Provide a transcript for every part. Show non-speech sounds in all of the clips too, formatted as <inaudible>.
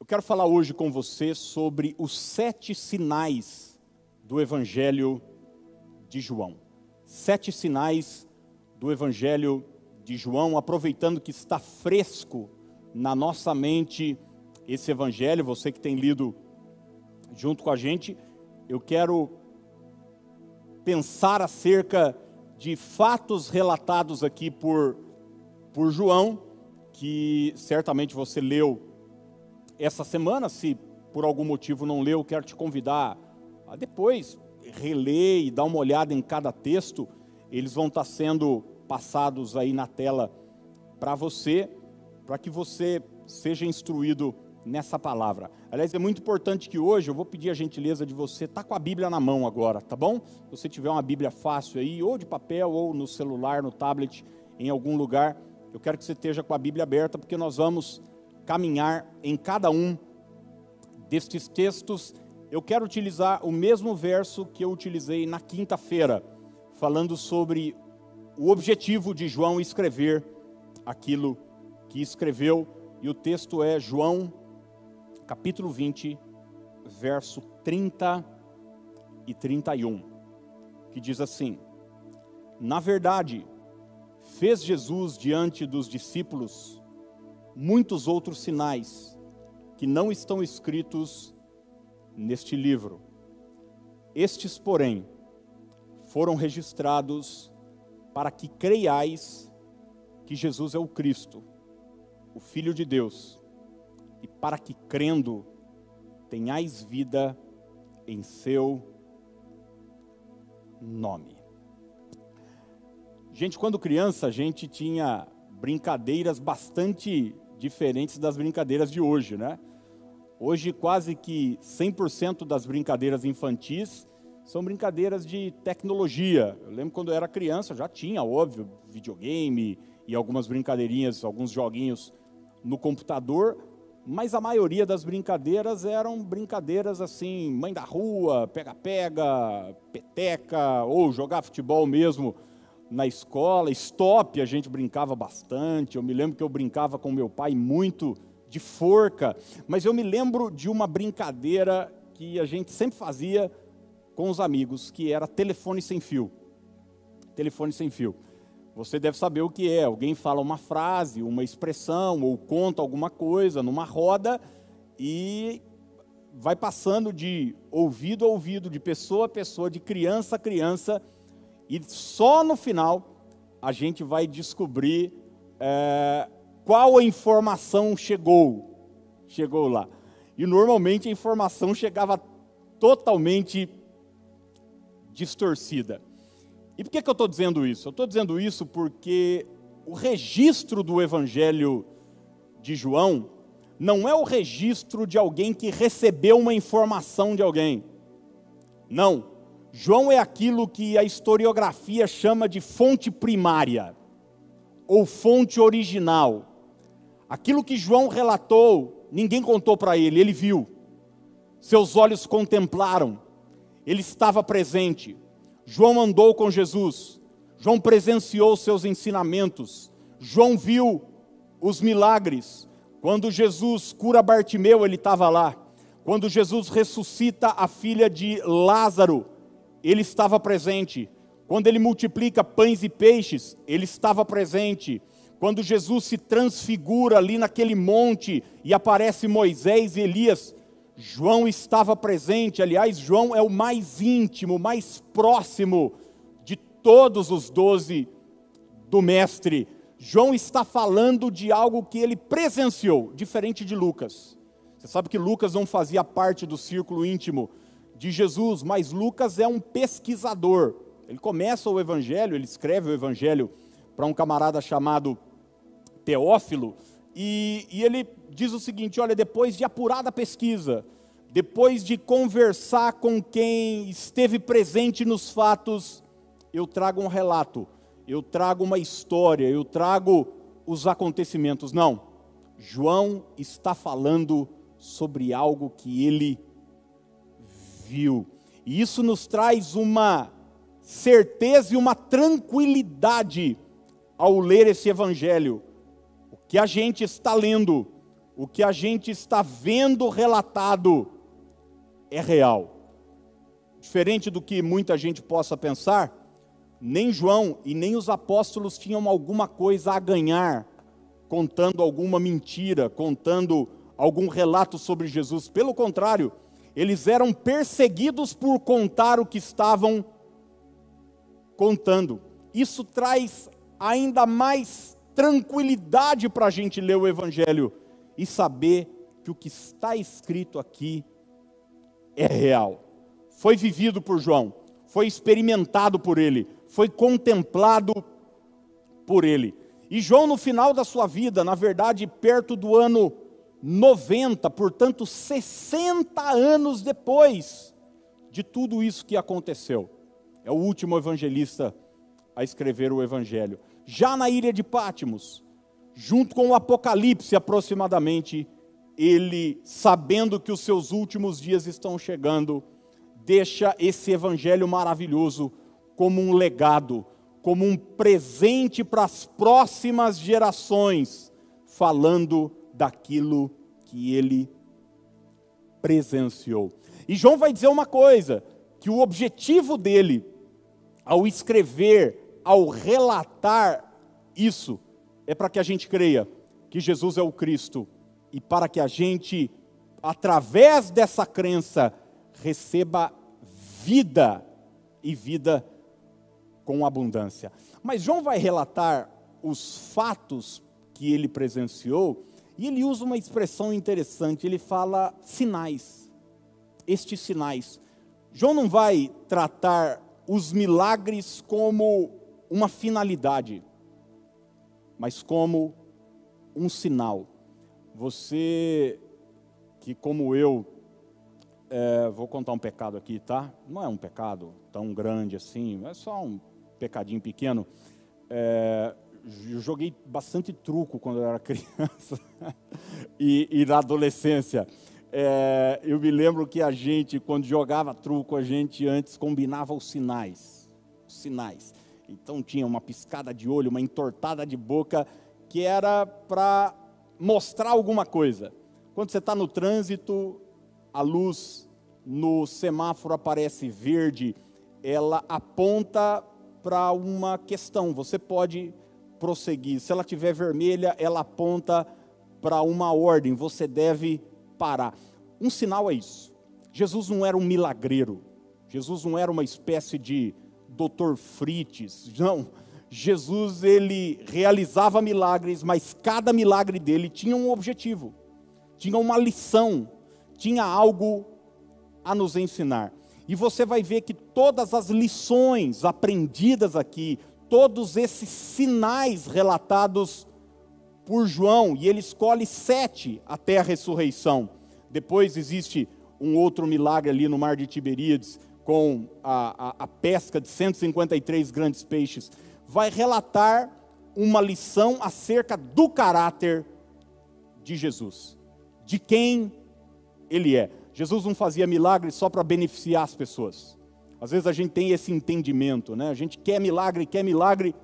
Eu quero falar hoje com você sobre os sete sinais do Evangelho de João. Sete sinais do Evangelho de João, aproveitando que está fresco na nossa mente esse Evangelho, você que tem lido junto com a gente, eu quero pensar acerca de fatos relatados aqui por, por João, que certamente você leu essa semana, se por algum motivo não leu, quero te convidar a depois reler e dar uma olhada em cada texto. Eles vão estar sendo passados aí na tela para você, para que você seja instruído nessa palavra. Aliás, é muito importante que hoje eu vou pedir a gentileza de você estar tá com a Bíblia na mão agora, tá bom? Se você tiver uma Bíblia fácil aí, ou de papel, ou no celular, no tablet, em algum lugar, eu quero que você esteja com a Bíblia aberta, porque nós vamos caminhar em cada um destes textos. Eu quero utilizar o mesmo verso que eu utilizei na quinta-feira, falando sobre o objetivo de João escrever aquilo que escreveu, e o texto é João, capítulo 20, verso 30 e 31, que diz assim: Na verdade, fez Jesus diante dos discípulos muitos outros sinais que não estão escritos neste livro. Estes, porém, foram registrados para que creiais que Jesus é o Cristo, o Filho de Deus, e para que crendo tenhais vida em seu nome. Gente, quando criança, a gente tinha brincadeiras bastante diferentes das brincadeiras de hoje, né? Hoje quase que 100% das brincadeiras infantis são brincadeiras de tecnologia. Eu lembro quando eu era criança, já tinha, óbvio, videogame e algumas brincadeirinhas, alguns joguinhos no computador, mas a maioria das brincadeiras eram brincadeiras assim, mãe da rua, pega-pega, peteca, ou jogar futebol mesmo na escola, stop a gente brincava bastante. Eu me lembro que eu brincava com meu pai muito de forca, mas eu me lembro de uma brincadeira que a gente sempre fazia com os amigos, que era telefone sem fio. Telefone sem fio. Você deve saber o que é. Alguém fala uma frase, uma expressão ou conta alguma coisa numa roda e vai passando de ouvido a ouvido, de pessoa a pessoa, de criança a criança e só no final a gente vai descobrir é, qual a informação chegou. Chegou lá. E normalmente a informação chegava totalmente distorcida. E por que, que eu estou dizendo isso? Eu estou dizendo isso porque o registro do Evangelho de João não é o registro de alguém que recebeu uma informação de alguém. Não. João é aquilo que a historiografia chama de fonte primária, ou fonte original. Aquilo que João relatou, ninguém contou para ele, ele viu. Seus olhos contemplaram, ele estava presente. João andou com Jesus, João presenciou seus ensinamentos, João viu os milagres. Quando Jesus cura Bartimeu, ele estava lá. Quando Jesus ressuscita a filha de Lázaro, ele estava presente. Quando ele multiplica pães e peixes, ele estava presente. Quando Jesus se transfigura ali naquele monte e aparece Moisés e Elias, João estava presente. Aliás, João é o mais íntimo, mais próximo de todos os doze do Mestre. João está falando de algo que ele presenciou, diferente de Lucas. Você sabe que Lucas não fazia parte do círculo íntimo de Jesus, mas Lucas é um pesquisador. Ele começa o evangelho, ele escreve o evangelho para um camarada chamado Teófilo, e, e ele diz o seguinte: olha, depois de apurada pesquisa, depois de conversar com quem esteve presente nos fatos, eu trago um relato, eu trago uma história, eu trago os acontecimentos. Não, João está falando sobre algo que ele viu. E isso nos traz uma certeza e uma tranquilidade ao ler esse evangelho. O que a gente está lendo, o que a gente está vendo relatado é real. Diferente do que muita gente possa pensar, nem João e nem os apóstolos tinham alguma coisa a ganhar contando alguma mentira, contando algum relato sobre Jesus. Pelo contrário, eles eram perseguidos por contar o que estavam contando. Isso traz ainda mais tranquilidade para a gente ler o Evangelho e saber que o que está escrito aqui é real. Foi vivido por João, foi experimentado por ele, foi contemplado por ele. E João, no final da sua vida, na verdade, perto do ano 90, portanto, 60 anos depois de tudo isso que aconteceu, é o último evangelista a escrever o evangelho. Já na ilha de Pátimos, junto com o Apocalipse aproximadamente, ele, sabendo que os seus últimos dias estão chegando, deixa esse evangelho maravilhoso como um legado, como um presente para as próximas gerações, falando daquilo que ele presenciou. E João vai dizer uma coisa: que o objetivo dele, ao escrever, ao relatar isso, é para que a gente creia que Jesus é o Cristo e para que a gente, através dessa crença, receba vida e vida com abundância. Mas João vai relatar os fatos que ele presenciou e ele usa uma expressão interessante. Ele fala sinais. Estes sinais. João não vai tratar os milagres como uma finalidade, mas como um sinal. Você que, como eu, é, vou contar um pecado aqui, tá? Não é um pecado tão grande assim, é só um pecadinho pequeno. É, eu joguei bastante truco quando eu era <laughs> criança e, e, na adolescência. É, eu me lembro que a gente, quando jogava truco, a gente antes combinava os sinais. Os sinais. Então tinha uma piscada de olho, uma entortada de boca, que era para mostrar alguma coisa. Quando você está no trânsito, a luz no semáforo aparece verde, ela aponta para uma questão, você pode prosseguir. Se ela tiver vermelha, ela aponta para uma ordem, você deve parar. Um sinal é isso. Jesus não era um milagreiro. Jesus não era uma espécie de doutor Frites. Não. Jesus ele realizava milagres, mas cada milagre dele tinha um objetivo, tinha uma lição, tinha algo a nos ensinar. E você vai ver que todas as lições aprendidas aqui, todos esses sinais relatados por João, e ele escolhe sete até a ressurreição. Depois existe um outro milagre ali no mar de Tiberíades, com a, a, a pesca de 153 grandes peixes. Vai relatar uma lição acerca do caráter de Jesus, de quem ele é. Jesus não fazia milagres só para beneficiar as pessoas. Às vezes a gente tem esse entendimento, né? A gente quer milagre, quer milagre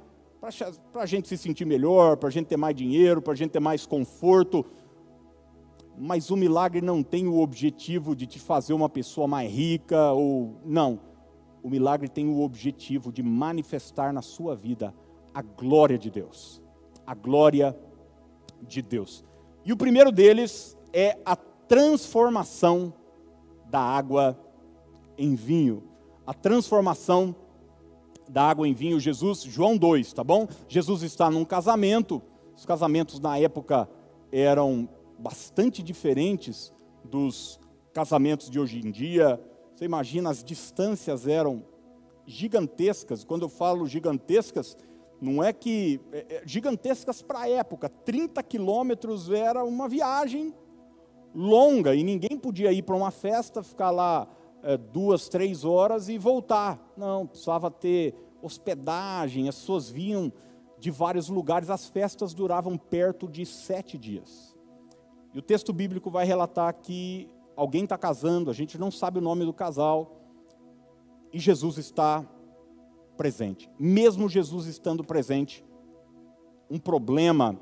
para a gente se sentir melhor, para a gente ter mais dinheiro, para a gente ter mais conforto. Mas o milagre não tem o objetivo de te fazer uma pessoa mais rica ou não. O milagre tem o objetivo de manifestar na sua vida a glória de Deus. A glória de Deus. E o primeiro deles é a transformação da água em vinho. A transformação da água em vinho, Jesus, João 2, tá bom? Jesus está num casamento, os casamentos na época eram bastante diferentes dos casamentos de hoje em dia. Você imagina, as distâncias eram gigantescas. Quando eu falo gigantescas, não é que. É, é, gigantescas para a época. 30 quilômetros era uma viagem longa e ninguém podia ir para uma festa, ficar lá é, duas, três horas e voltar. Não, precisava ter hospedagem, as pessoas vinham de vários lugares, as festas duravam perto de sete dias. E o texto bíblico vai relatar que alguém está casando, a gente não sabe o nome do casal, e Jesus está presente. Mesmo Jesus estando presente, um problema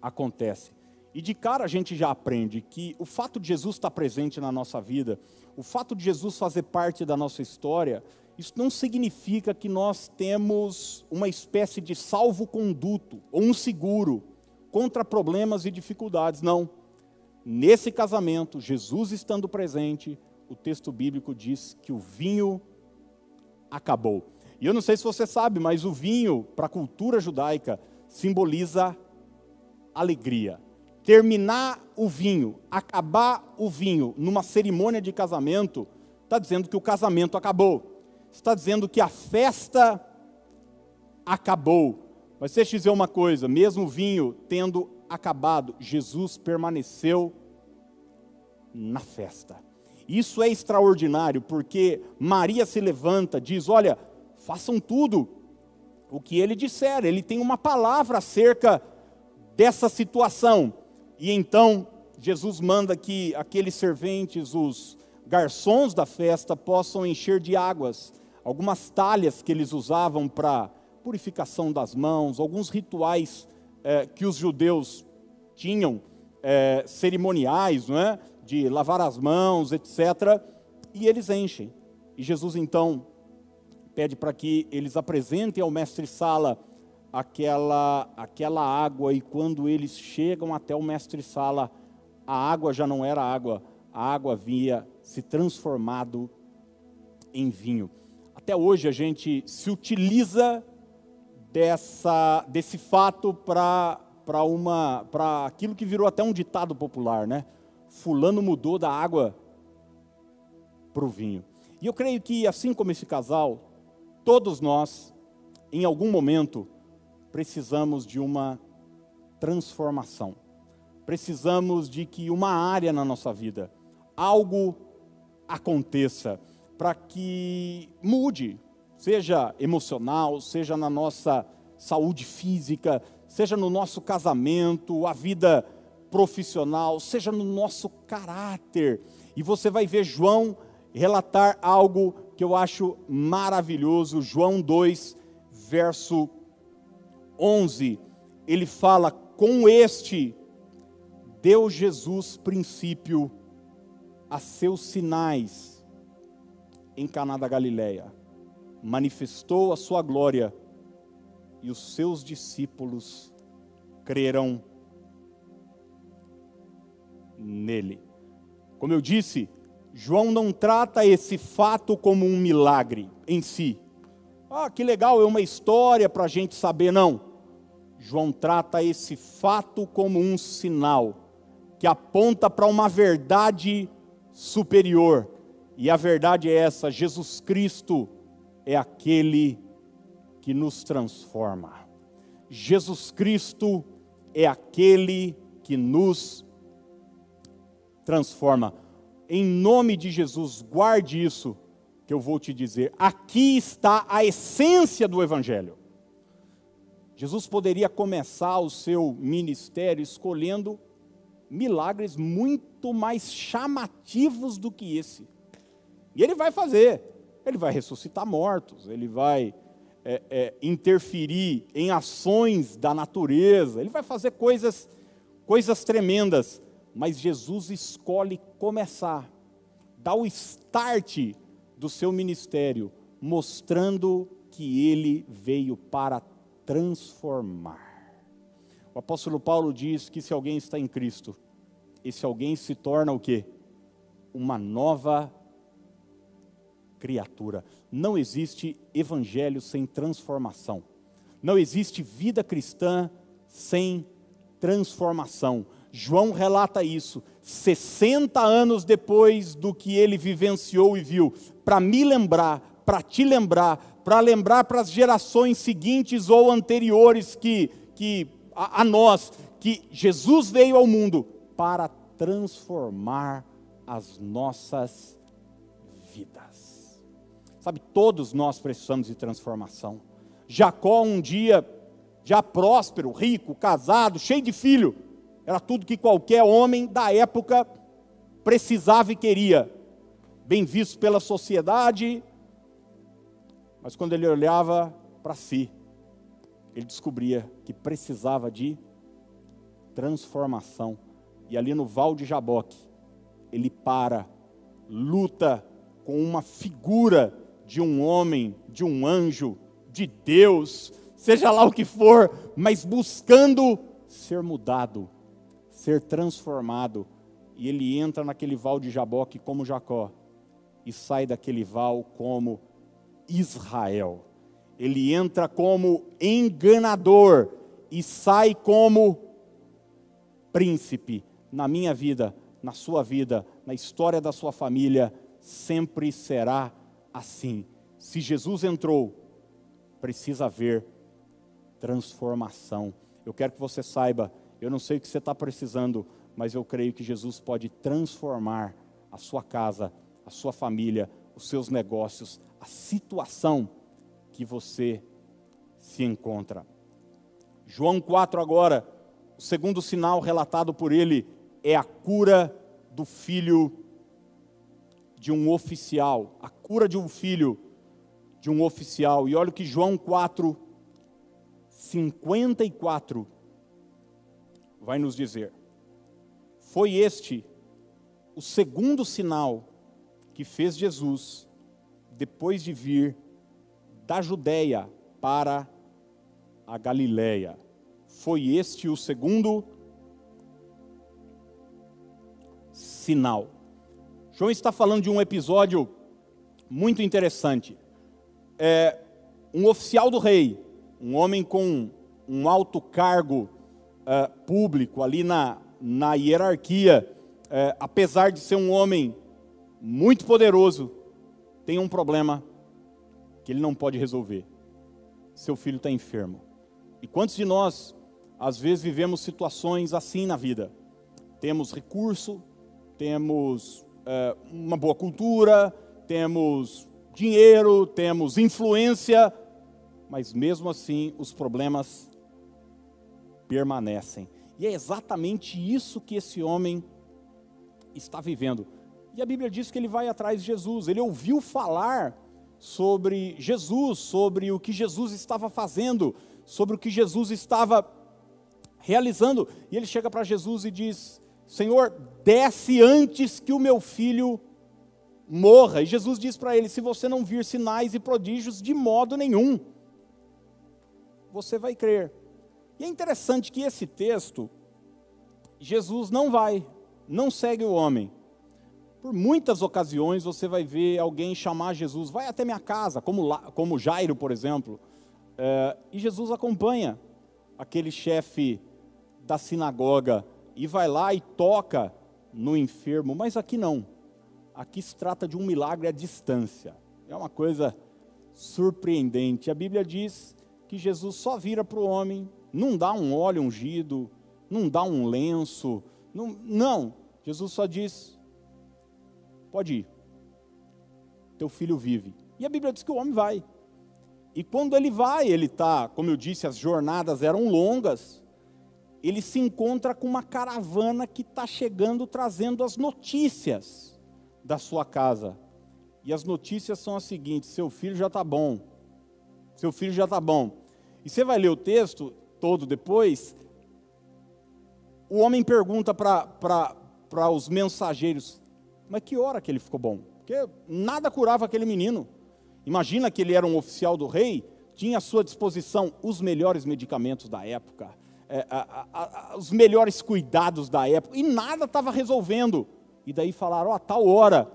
acontece. E de cara a gente já aprende que o fato de Jesus estar presente na nossa vida, o fato de Jesus fazer parte da nossa história, isso não significa que nós temos uma espécie de salvo-conduto ou um seguro contra problemas e dificuldades. Não. Nesse casamento, Jesus estando presente, o texto bíblico diz que o vinho acabou. E eu não sei se você sabe, mas o vinho, para a cultura judaica, simboliza alegria terminar o vinho, acabar o vinho numa cerimônia de casamento, está dizendo que o casamento acabou. Está dizendo que a festa acabou. Mas deixa eu dizer uma coisa: mesmo o vinho tendo acabado, Jesus permaneceu na festa. Isso é extraordinário, porque Maria se levanta, diz: Olha, façam tudo o que ele disser, ele tem uma palavra acerca dessa situação. E então Jesus manda que aqueles serventes, os garçons da festa, possam encher de águas algumas talhas que eles usavam para purificação das mãos, alguns rituais é, que os judeus tinham, é, cerimoniais, não é? de lavar as mãos, etc. E eles enchem. E Jesus então pede para que eles apresentem ao mestre-sala aquela, aquela água, e quando eles chegam até o mestre-sala, a água já não era água, a água havia se transformado em vinho. Até hoje a gente se utiliza dessa, desse fato para uma para aquilo que virou até um ditado popular, né? Fulano mudou da água para o vinho. E eu creio que assim como esse casal, todos nós, em algum momento, precisamos de uma transformação. Precisamos de que uma área na nossa vida, algo aconteça para que mude, seja emocional, seja na nossa saúde física, seja no nosso casamento, a vida profissional, seja no nosso caráter. E você vai ver João relatar algo que eu acho maravilhoso, João 2, verso 11, ele fala: com este deu Jesus princípio a seus sinais em Caná da Galileia. Manifestou a sua glória e os seus discípulos creram nele. Como eu disse, João não trata esse fato como um milagre em si. Ah, que legal, é uma história para a gente saber. Não. João trata esse fato como um sinal que aponta para uma verdade superior. E a verdade é essa: Jesus Cristo é aquele que nos transforma. Jesus Cristo é aquele que nos transforma. Em nome de Jesus, guarde isso que eu vou te dizer. Aqui está a essência do Evangelho. Jesus poderia começar o seu ministério escolhendo milagres muito mais chamativos do que esse. E ele vai fazer. Ele vai ressuscitar mortos, ele vai é, é, interferir em ações da natureza, ele vai fazer coisas, coisas tremendas. Mas Jesus escolhe começar, dar o start do seu ministério, mostrando que ele veio para transformar. O apóstolo Paulo diz que se alguém está em Cristo, esse alguém se torna o quê? Uma nova criatura. Não existe evangelho sem transformação. Não existe vida cristã sem transformação. João relata isso 60 anos depois do que ele vivenciou e viu, para me lembrar, para te lembrar, para lembrar para as gerações seguintes ou anteriores que, que a, a nós, que Jesus veio ao mundo para transformar as nossas vidas. Sabe, todos nós precisamos de transformação. Jacó um dia já próspero, rico, casado, cheio de filho, era tudo que qualquer homem da época precisava e queria. Bem visto pela sociedade, mas quando ele olhava para si, ele descobria que precisava de transformação E ali no Val de Jaboque, ele para, luta com uma figura de um homem, de um anjo, de Deus, seja lá o que for, mas buscando ser mudado, ser transformado. E ele entra naquele val de Jaboque como Jacó e sai daquele val como Israel. Ele entra como enganador e sai como príncipe na minha vida, na sua vida, na história da sua família, sempre será assim. Se Jesus entrou, precisa haver transformação. Eu quero que você saiba, eu não sei o que você está precisando, mas eu creio que Jesus pode transformar a sua casa, a sua família, os seus negócios, a situação que você se encontra. João 4 agora, o segundo sinal relatado por ele é a cura do filho de um oficial, a cura de um filho de um oficial. E olha o que João 4 54 vai nos dizer. Foi este o segundo sinal que fez Jesus depois de vir da Judéia para a Galiléia. Foi este o segundo sinal. João está falando de um episódio muito interessante. É, um oficial do rei, um homem com um alto cargo uh, público ali na, na hierarquia, uh, apesar de ser um homem muito poderoso, tem um problema que ele não pode resolver. Seu filho está enfermo. E quantos de nós, às vezes, vivemos situações assim na vida? Temos recurso, temos uh, uma boa cultura, temos dinheiro, temos influência, mas mesmo assim os problemas permanecem. E é exatamente isso que esse homem está vivendo. E a Bíblia diz que ele vai atrás de Jesus, ele ouviu falar sobre Jesus, sobre o que Jesus estava fazendo, sobre o que Jesus estava realizando. E ele chega para Jesus e diz: Senhor, desce antes que o meu filho morra. E Jesus diz para ele: Se você não vir sinais e prodígios, de modo nenhum você vai crer. E é interessante que esse texto, Jesus não vai, não segue o homem. Por muitas ocasiões você vai ver alguém chamar Jesus, vai até minha casa, como, como Jairo, por exemplo, é, e Jesus acompanha aquele chefe da sinagoga e vai lá e toca no enfermo, mas aqui não. Aqui se trata de um milagre à distância. É uma coisa surpreendente. A Bíblia diz que Jesus só vira para o homem, não dá um óleo ungido, não dá um lenço, não, não. Jesus só diz: pode ir, teu filho vive. E a Bíblia diz que o homem vai. E quando ele vai, ele está, como eu disse, as jornadas eram longas, ele se encontra com uma caravana que está chegando trazendo as notícias da sua casa. E as notícias são as seguintes: seu filho já está bom, seu filho já está bom. E você vai ler o texto todo depois. O homem pergunta para os mensageiros: Mas que hora que ele ficou bom? Porque nada curava aquele menino. Imagina que ele era um oficial do rei, tinha à sua disposição os melhores medicamentos da época, é, a, a, a, os melhores cuidados da época, e nada estava resolvendo. E daí falaram: Ó, oh, tal hora.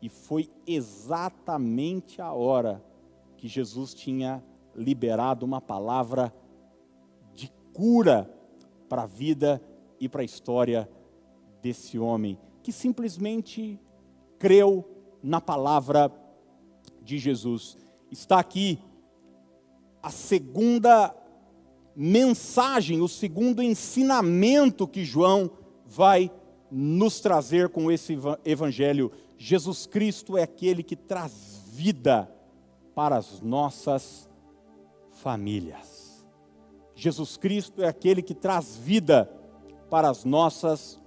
E foi exatamente a hora que Jesus tinha liberado uma palavra de cura para a vida e para a história desse homem, que simplesmente creu na palavra de Jesus. Está aqui a segunda mensagem, o segundo ensinamento que João vai nos trazer com esse evangelho. Jesus Cristo é aquele que traz vida para as nossas famílias. Jesus Cristo é aquele que traz vida para as nossas famílias.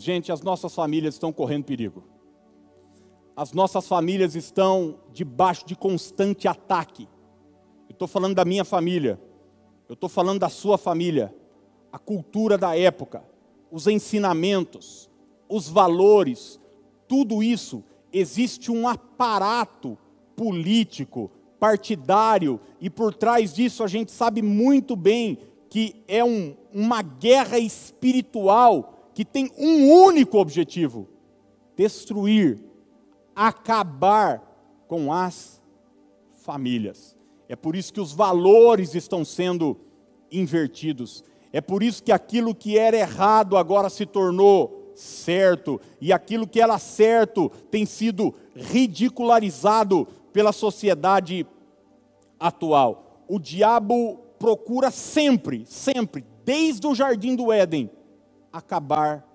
Gente, as nossas famílias estão correndo perigo. As nossas famílias estão debaixo de constante ataque. Eu estou falando da minha família. Eu estou falando da sua família. a cultura da época, os ensinamentos, os valores, tudo isso, existe um aparato político, partidário, e por trás disso a gente sabe muito bem que é um, uma guerra espiritual que tem um único objetivo: destruir, acabar com as famílias. É por isso que os valores estão sendo invertidos. É por isso que aquilo que era errado agora se tornou certo, e aquilo que era certo tem sido ridicularizado pela sociedade atual. O diabo procura sempre, sempre, desde o jardim do Éden, acabar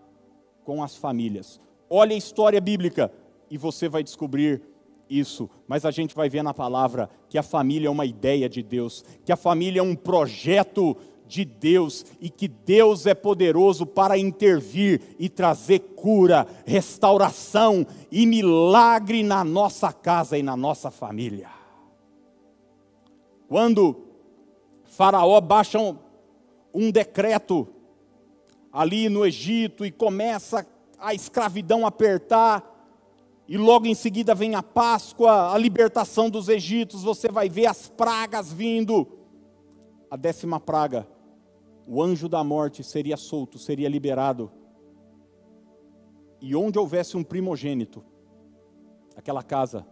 com as famílias. Olha a história bíblica e você vai descobrir isso, mas a gente vai ver na palavra que a família é uma ideia de Deus, que a família é um projeto de Deus e que Deus é poderoso para intervir e trazer cura, restauração e milagre na nossa casa e na nossa família. Quando Faraó baixa um, um decreto ali no Egito e começa a escravidão apertar, e logo em seguida vem a Páscoa, a libertação dos Egípcios, você vai ver as pragas vindo. A décima praga, o anjo da morte seria solto, seria liberado. E onde houvesse um primogênito, aquela casa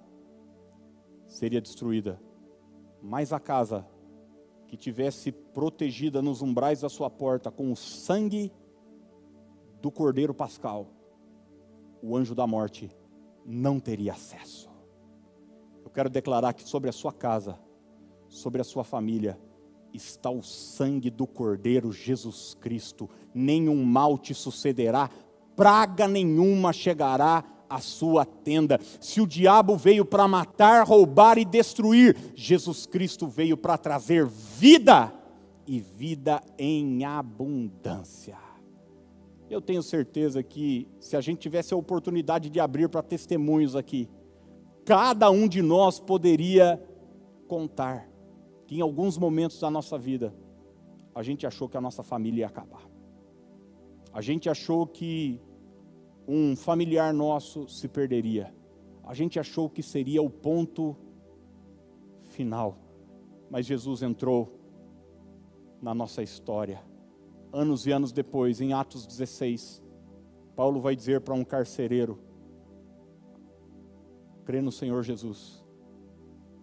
seria destruída. Mas a casa que tivesse protegida nos umbrais da sua porta com o sangue do cordeiro pascal, o anjo da morte não teria acesso. Eu quero declarar que sobre a sua casa, sobre a sua família, está o sangue do Cordeiro Jesus Cristo. Nenhum mal te sucederá, praga nenhuma chegará à sua tenda. Se o diabo veio para matar, roubar e destruir, Jesus Cristo veio para trazer vida e vida em abundância. Eu tenho certeza que se a gente tivesse a oportunidade de abrir para testemunhos aqui, cada um de nós poderia contar que em alguns momentos da nossa vida a gente achou que a nossa família ia acabar. A gente achou que um familiar nosso se perderia. A gente achou que seria o ponto final. Mas Jesus entrou na nossa história anos e anos depois, em Atos 16, Paulo vai dizer para um carcereiro: crê no Senhor Jesus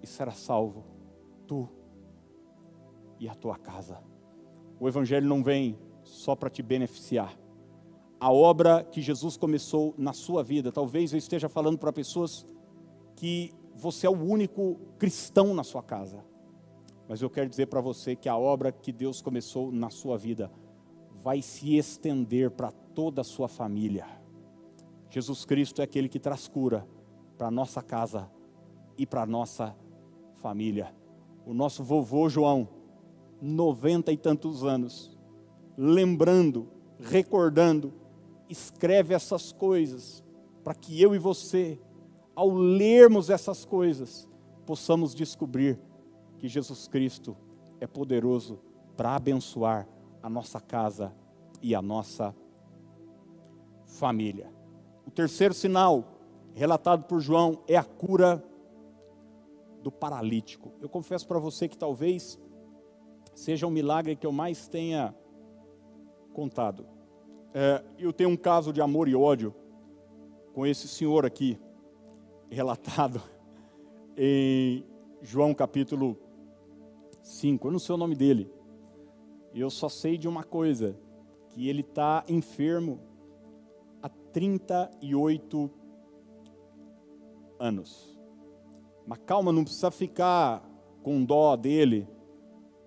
e será salvo, tu e a tua casa. O Evangelho não vem só para te beneficiar. A obra que Jesus começou na sua vida, talvez eu esteja falando para pessoas que você é o único cristão na sua casa. Mas eu quero dizer para você que a obra que Deus começou na sua vida vai se estender para toda a sua família. Jesus Cristo é aquele que traz cura para nossa casa e para nossa família. O nosso vovô João, noventa e tantos anos, lembrando, recordando, escreve essas coisas para que eu e você, ao lermos essas coisas, possamos descobrir que Jesus Cristo é poderoso para abençoar a nossa casa e a nossa família. O terceiro sinal relatado por João é a cura do paralítico. Eu confesso para você que talvez seja o um milagre que eu mais tenha contado. É, eu tenho um caso de amor e ódio com esse senhor aqui, relatado em João capítulo 5. Eu não sei o nome dele, eu só sei de uma coisa, que ele está enfermo há 38 anos. Mas calma, não precisa ficar com dó dele.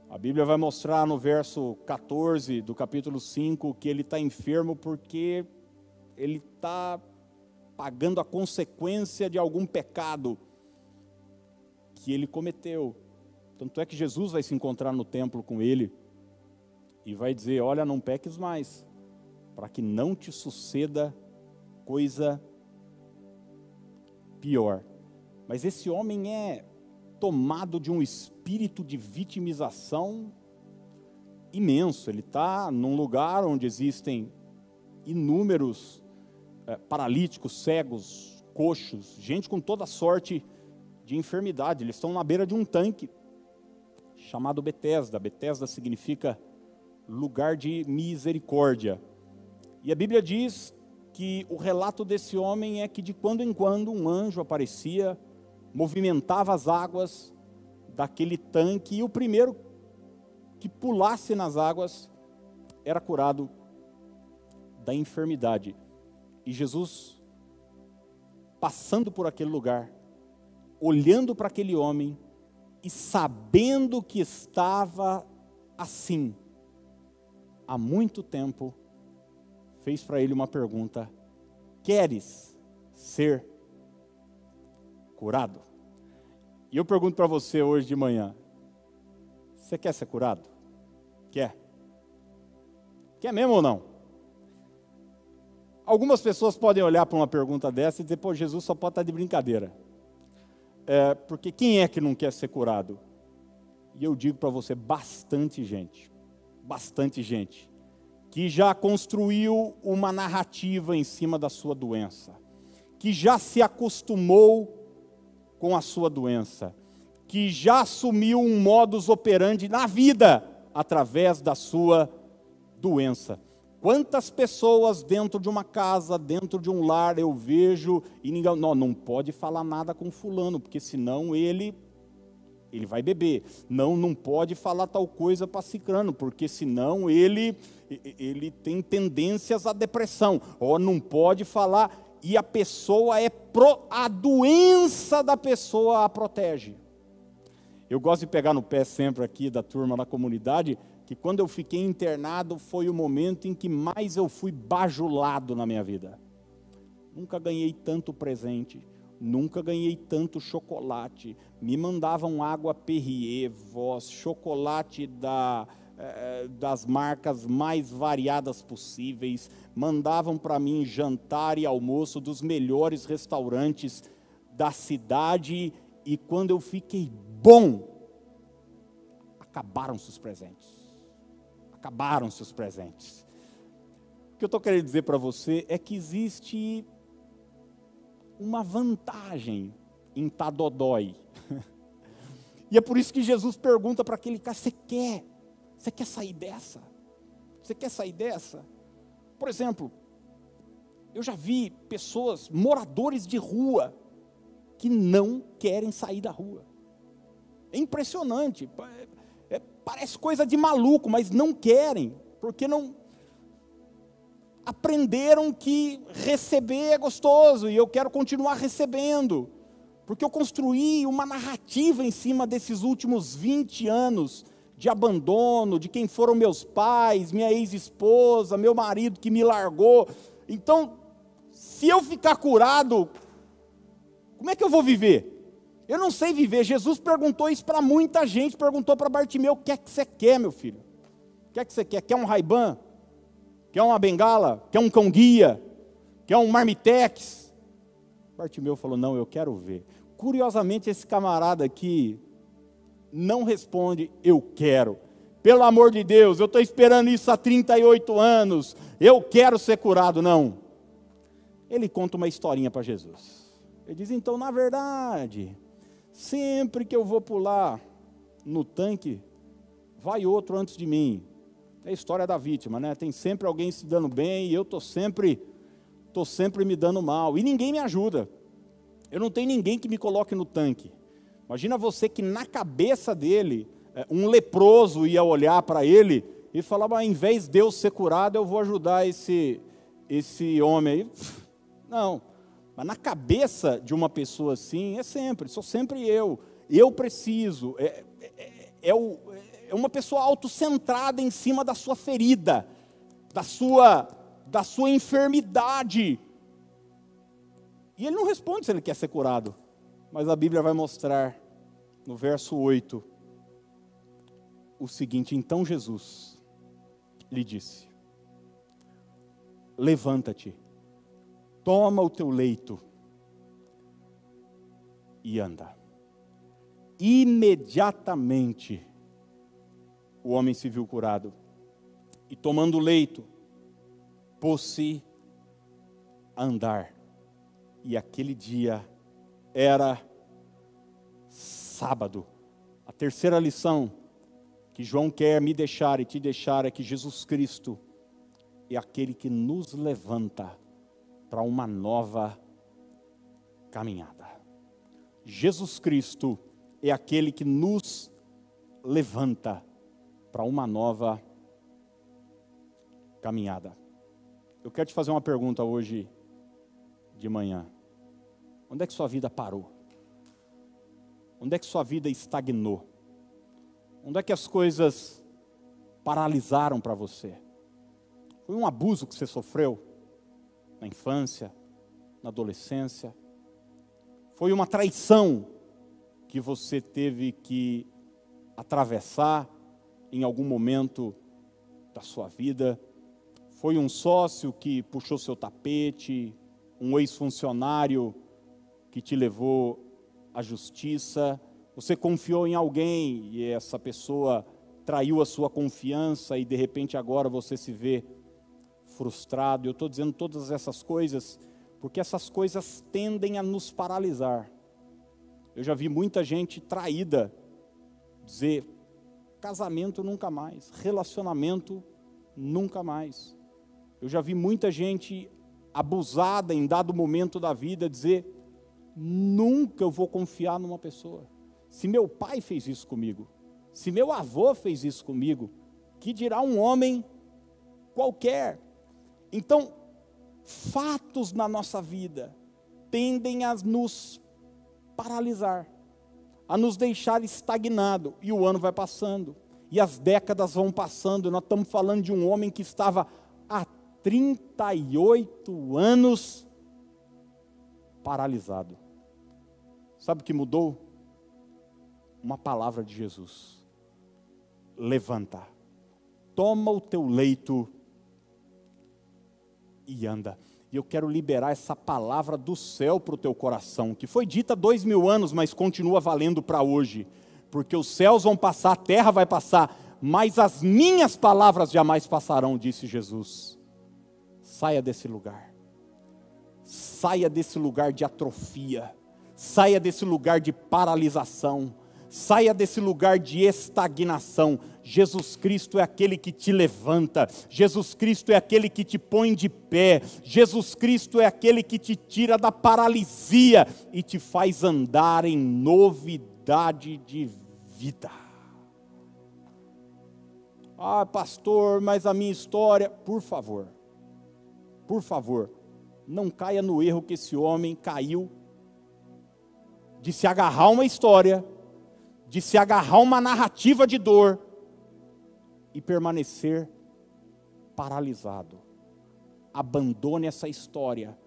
A Bíblia vai mostrar no verso 14 do capítulo 5 que ele está enfermo porque ele está pagando a consequência de algum pecado que ele cometeu. Tanto é que Jesus vai se encontrar no templo com ele e vai dizer: Olha, não peques mais, para que não te suceda coisa pior. Mas esse homem é tomado de um espírito de vitimização imenso. Ele está num lugar onde existem inúmeros é, paralíticos, cegos, coxos, gente com toda sorte de enfermidade. Eles estão na beira de um tanque chamado Betesda. Betesda significa lugar de misericórdia. E a Bíblia diz que o relato desse homem é que de quando em quando um anjo aparecia, movimentava as águas daquele tanque e o primeiro que pulasse nas águas era curado da enfermidade. E Jesus, passando por aquele lugar, olhando para aquele homem e sabendo que estava assim há muito tempo, fez para ele uma pergunta: Queres ser curado? E eu pergunto para você hoje de manhã: Você quer ser curado? Quer? Quer mesmo ou não? Algumas pessoas podem olhar para uma pergunta dessa e dizer: Pô, Jesus só pode estar de brincadeira. É, porque quem é que não quer ser curado? E eu digo para você: bastante gente. Bastante gente que já construiu uma narrativa em cima da sua doença, que já se acostumou com a sua doença, que já assumiu um modus operandi na vida através da sua doença. Quantas pessoas dentro de uma casa, dentro de um lar eu vejo e ninguém, não, não pode falar nada com fulano, porque senão ele ele vai beber. Não, não pode falar tal coisa para cicrano, porque senão ele ele tem tendências à depressão. Ou não pode falar e a pessoa é pro, a doença da pessoa a protege. Eu gosto de pegar no pé sempre aqui da turma na comunidade, que quando eu fiquei internado foi o momento em que mais eu fui bajulado na minha vida. Nunca ganhei tanto presente, Nunca ganhei tanto chocolate. Me mandavam água Perrier, voz, chocolate da, eh, das marcas mais variadas possíveis. Mandavam para mim jantar e almoço dos melhores restaurantes da cidade. E quando eu fiquei bom, acabaram-se os presentes. Acabaram-se os presentes. O que eu estou querendo dizer para você é que existe uma vantagem em Tadodói. <laughs> e é por isso que Jesus pergunta para aquele cara: você quer? Você quer sair dessa? Você quer sair dessa? Por exemplo, eu já vi pessoas, moradores de rua, que não querem sair da rua. É impressionante. É, parece coisa de maluco, mas não querem, porque não, aprenderam que receber é gostoso e eu quero continuar recebendo, porque eu construí uma narrativa em cima desses últimos 20 anos de abandono, de quem foram meus pais, minha ex-esposa, meu marido que me largou. Então, se eu ficar curado, como é que eu vou viver? Eu não sei viver. Jesus perguntou isso para muita gente, perguntou para Bartimeu: o que é que você quer, meu filho? O que é que você quer? Quer um raibã? Quer uma bengala? Quer um cão guia? Quer um marmitex? Bartimeu falou: Não, eu quero ver. Curiosamente, esse camarada aqui não responde: Eu quero. Pelo amor de Deus, eu estou esperando isso há 38 anos. Eu quero ser curado. Não. Ele conta uma historinha para Jesus. Ele diz: Então, na verdade, sempre que eu vou pular no tanque, vai outro antes de mim. É a história da vítima, né? Tem sempre alguém se dando bem e eu tô sempre tô sempre me dando mal e ninguém me ajuda. Eu não tenho ninguém que me coloque no tanque. Imagina você que na cabeça dele é, um leproso ia olhar para ele e falar, em vez de eu ser curado, eu vou ajudar esse esse homem aí. <laughs> Não. Mas na cabeça de uma pessoa assim, é sempre, sou sempre eu. Eu preciso. É, é, é, é o, é uma pessoa autocentrada em cima da sua ferida, da sua, da sua enfermidade. E ele não responde se ele quer ser curado. Mas a Bíblia vai mostrar no verso 8 o seguinte: então Jesus lhe disse: Levanta-te, toma o teu leito e anda. Imediatamente o homem se viu curado e tomando leito, pôs-se a andar. E aquele dia era sábado. A terceira lição que João quer me deixar e te deixar é que Jesus Cristo é aquele que nos levanta para uma nova caminhada. Jesus Cristo é aquele que nos levanta para uma nova caminhada. Eu quero te fazer uma pergunta hoje de manhã. Onde é que sua vida parou? Onde é que sua vida estagnou? Onde é que as coisas paralisaram para você? Foi um abuso que você sofreu na infância, na adolescência? Foi uma traição que você teve que atravessar em algum momento da sua vida? Foi um sócio que puxou seu tapete, um ex-funcionário que te levou à justiça, você confiou em alguém e essa pessoa traiu a sua confiança e de repente agora você se vê frustrado. Eu estou dizendo todas essas coisas porque essas coisas tendem a nos paralisar. Eu já vi muita gente traída dizer: casamento nunca mais, relacionamento nunca mais. Eu já vi muita gente abusada em dado momento da vida dizer: nunca eu vou confiar numa pessoa. Se meu pai fez isso comigo, se meu avô fez isso comigo, que dirá um homem qualquer. Então, fatos na nossa vida tendem a nos paralisar, a nos deixar estagnado, e o ano vai passando, e as décadas vão passando, nós estamos falando de um homem que estava há 38 anos paralisado. Sabe o que mudou? Uma palavra de Jesus. Levanta, toma o teu leito e anda. E eu quero liberar essa palavra do céu para o teu coração, que foi dita dois mil anos, mas continua valendo para hoje. Porque os céus vão passar, a terra vai passar, mas as minhas palavras jamais passarão, disse Jesus. Saia desse lugar. Saia desse lugar de atrofia. Saia desse lugar de paralisação saia desse lugar de estagnação. Jesus Cristo é aquele que te levanta, Jesus Cristo é aquele que te põe de pé, Jesus Cristo é aquele que te tira da paralisia e te faz andar em novidade de vida. Ah, pastor, mas a minha história, por favor, por favor, não caia no erro que esse homem caiu de se agarrar a uma história de se agarrar uma narrativa de dor e permanecer paralisado. Abandone essa história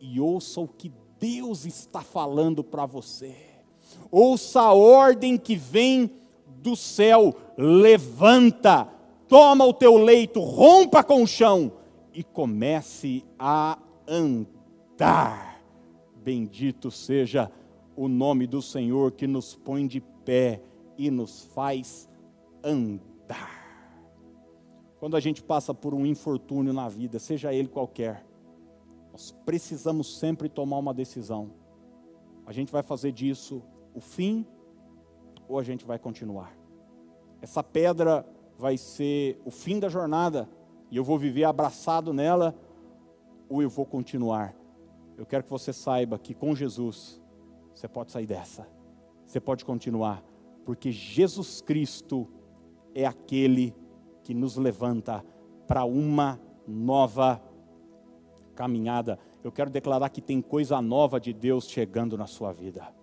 e ouça o que Deus está falando para você. Ouça a ordem que vem do céu: levanta, toma o teu leito, rompa com o chão e comece a andar. Bendito seja o nome do Senhor que nos põe de pé e nos faz andar. Quando a gente passa por um infortúnio na vida, seja ele qualquer, nós precisamos sempre tomar uma decisão. A gente vai fazer disso o fim ou a gente vai continuar? Essa pedra vai ser o fim da jornada e eu vou viver abraçado nela ou eu vou continuar? Eu quero que você saiba que com Jesus você pode sair dessa. Você pode continuar, porque Jesus Cristo é aquele que nos levanta para uma nova caminhada. Eu quero declarar que tem coisa nova de Deus chegando na sua vida.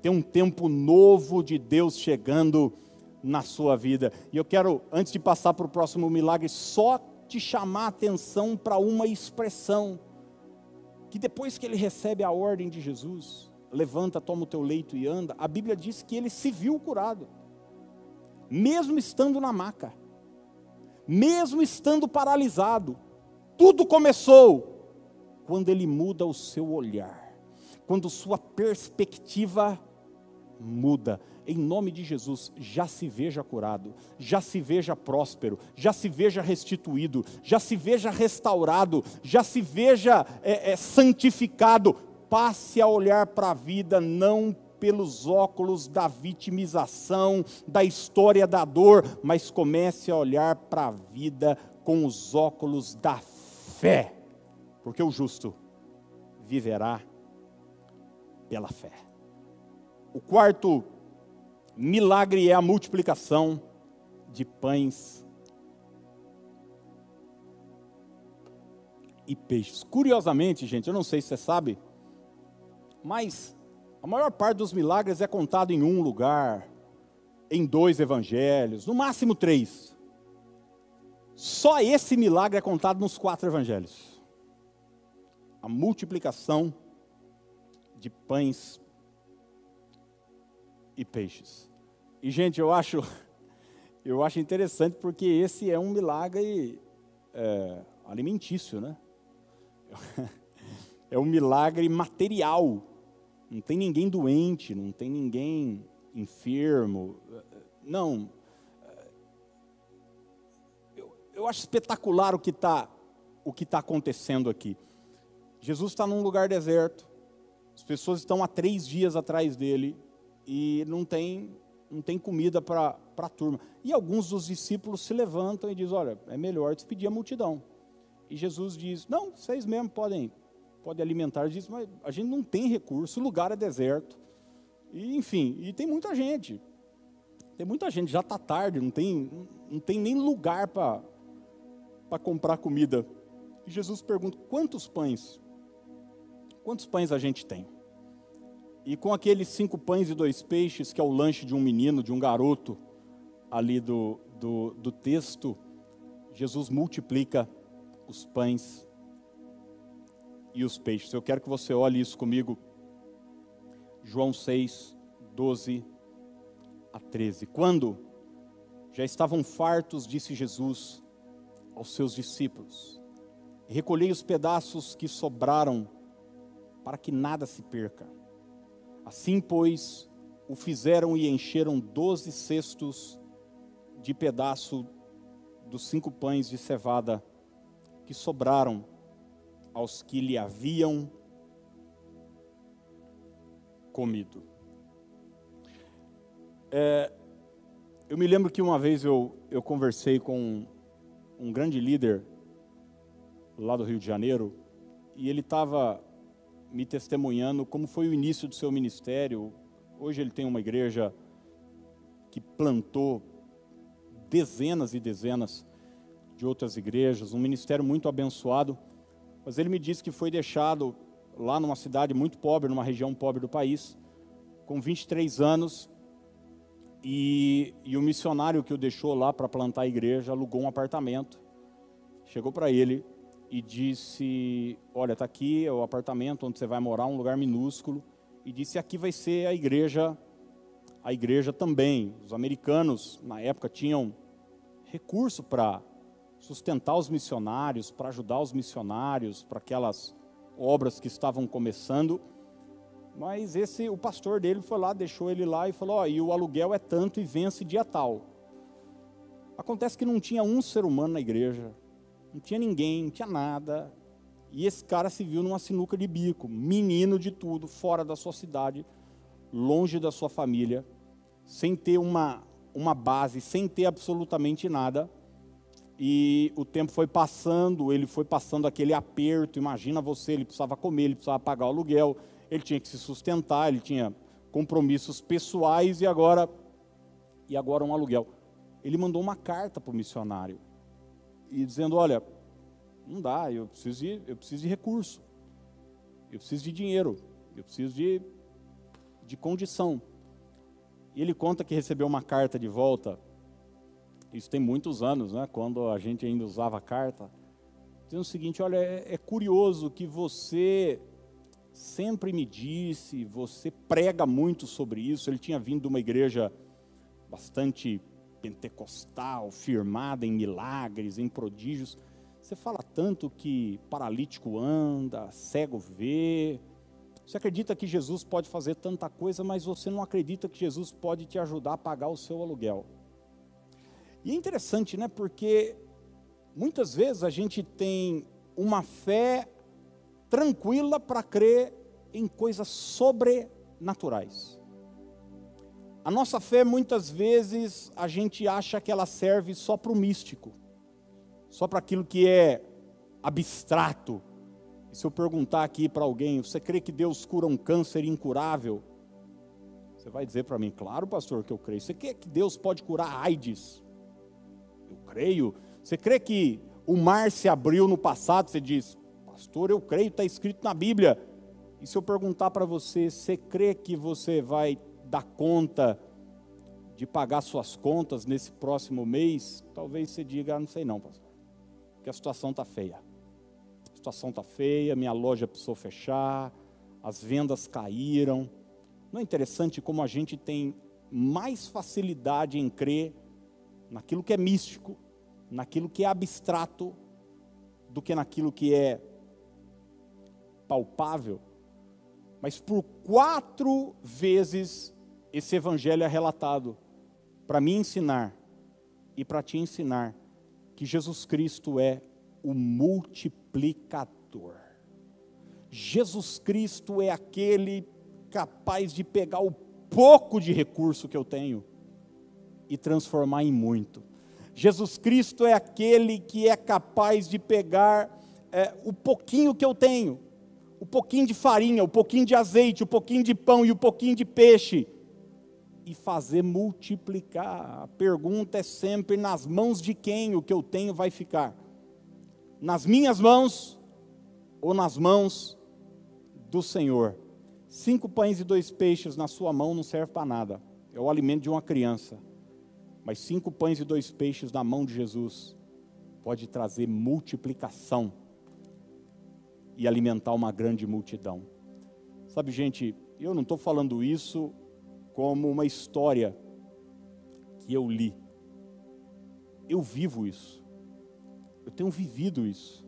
Tem um tempo novo de Deus chegando na sua vida. E eu quero, antes de passar para o próximo milagre, só te chamar a atenção para uma expressão. Que depois que ele recebe a ordem de Jesus, levanta, toma o teu leito e anda, a Bíblia diz que ele se viu curado, mesmo estando na maca, mesmo estando paralisado. Tudo começou quando ele muda o seu olhar, quando sua perspectiva muda. Em nome de Jesus, já se veja curado, já se veja próspero, já se veja restituído, já se veja restaurado, já se veja é, é, santificado. Passe a olhar para a vida não pelos óculos da vitimização, da história da dor, mas comece a olhar para a vida com os óculos da fé, porque o justo viverá pela fé. O quarto milagre é a multiplicação de pães e peixes. Curiosamente, gente, eu não sei se você sabe, mas a maior parte dos milagres é contado em um lugar, em dois evangelhos, no máximo três. Só esse milagre é contado nos quatro evangelhos. A multiplicação de pães e peixes. E gente, eu acho, <laughs> eu acho interessante porque esse é um milagre é, alimentício, né? <laughs> É um milagre material. Não tem ninguém doente, não tem ninguém enfermo. Não. Eu, eu acho espetacular o que está está acontecendo aqui. Jesus está num lugar deserto. As pessoas estão há três dias atrás dele e não tem, não tem comida para a turma. E alguns dos discípulos se levantam e dizem: Olha, é melhor despedir a multidão. E Jesus diz: Não, vocês mesmo podem, podem alimentar. Diz: Mas a gente não tem recurso, o lugar é deserto. E, enfim, e tem muita gente. Tem muita gente, já está tarde, não tem, não tem nem lugar para comprar comida. E Jesus pergunta: Quantos pães? Quantos pães a gente tem? E com aqueles cinco pães e dois peixes, que é o lanche de um menino, de um garoto, ali do, do, do texto, Jesus multiplica os pães e os peixes. Eu quero que você olhe isso comigo. João 6, 12 a 13. Quando já estavam fartos, disse Jesus aos seus discípulos: Recolhei os pedaços que sobraram, para que nada se perca. Assim, pois, o fizeram e encheram doze cestos de pedaço dos cinco pães de cevada que sobraram aos que lhe haviam comido. É, eu me lembro que uma vez eu, eu conversei com um, um grande líder lá do Rio de Janeiro e ele estava me testemunhando como foi o início do seu ministério. Hoje ele tem uma igreja que plantou dezenas e dezenas de outras igrejas, um ministério muito abençoado. Mas ele me disse que foi deixado lá numa cidade muito pobre, numa região pobre do país, com 23 anos, e, e o missionário que o deixou lá para plantar a igreja alugou um apartamento. Chegou para ele e disse: Olha, está aqui o apartamento onde você vai morar, um lugar minúsculo. E disse: Aqui vai ser a igreja, a igreja também. Os americanos, na época, tinham recurso para sustentar os missionários, para ajudar os missionários, para aquelas obras que estavam começando. Mas esse, o pastor dele foi lá, deixou ele lá e falou: Ó, oh, e o aluguel é tanto e vence dia tal. Acontece que não tinha um ser humano na igreja não tinha ninguém, não tinha nada. E esse cara se viu numa sinuca de bico, menino de tudo, fora da sua cidade, longe da sua família, sem ter uma, uma base, sem ter absolutamente nada. E o tempo foi passando, ele foi passando aquele aperto. Imagina você, ele precisava comer, ele precisava pagar o aluguel, ele tinha que se sustentar, ele tinha compromissos pessoais e agora e agora um aluguel. Ele mandou uma carta para o missionário e dizendo: olha, não dá, eu preciso de, eu preciso de recurso, eu preciso de dinheiro, eu preciso de, de condição. E ele conta que recebeu uma carta de volta, isso tem muitos anos, né, quando a gente ainda usava carta, dizendo o seguinte: olha, é, é curioso que você sempre me disse, você prega muito sobre isso. Ele tinha vindo de uma igreja bastante pentecostal, firmada em milagres, em prodígios. Você fala tanto que paralítico anda, cego vê, Você acredita que Jesus pode fazer tanta coisa, mas você não acredita que Jesus pode te ajudar a pagar o seu aluguel. E é interessante, né? Porque muitas vezes a gente tem uma fé tranquila para crer em coisas sobrenaturais. A nossa fé, muitas vezes, a gente acha que ela serve só para o místico, só para aquilo que é abstrato. E se eu perguntar aqui para alguém, você crê que Deus cura um câncer incurável? Você vai dizer para mim, claro, pastor, que eu creio. Você crê que Deus pode curar AIDS? Eu creio. Você crê que o mar se abriu no passado? Você diz, pastor, eu creio, está escrito na Bíblia. E se eu perguntar para você, você crê que você vai dar conta de pagar suas contas nesse próximo mês, talvez você diga, ah, não sei não, pastor, porque a situação está feia. A situação está feia, minha loja precisou fechar, as vendas caíram. Não é interessante como a gente tem mais facilidade em crer naquilo que é místico, naquilo que é abstrato, do que naquilo que é palpável? Mas por quatro vezes esse evangelho é relatado para me ensinar e para te ensinar que Jesus Cristo é o multiplicador. Jesus Cristo é aquele capaz de pegar o pouco de recurso que eu tenho e transformar em muito. Jesus Cristo é aquele que é capaz de pegar é, o pouquinho que eu tenho, o pouquinho de farinha, o pouquinho de azeite, o pouquinho de pão e o pouquinho de peixe, e fazer multiplicar. A pergunta é sempre: nas mãos de quem o que eu tenho vai ficar? Nas minhas mãos ou nas mãos do Senhor? Cinco pães e dois peixes na sua mão não serve para nada, é o alimento de uma criança. Mas cinco pães e dois peixes na mão de Jesus pode trazer multiplicação e alimentar uma grande multidão. Sabe, gente, eu não estou falando isso como uma história que eu li. Eu vivo isso. Eu tenho vivido isso.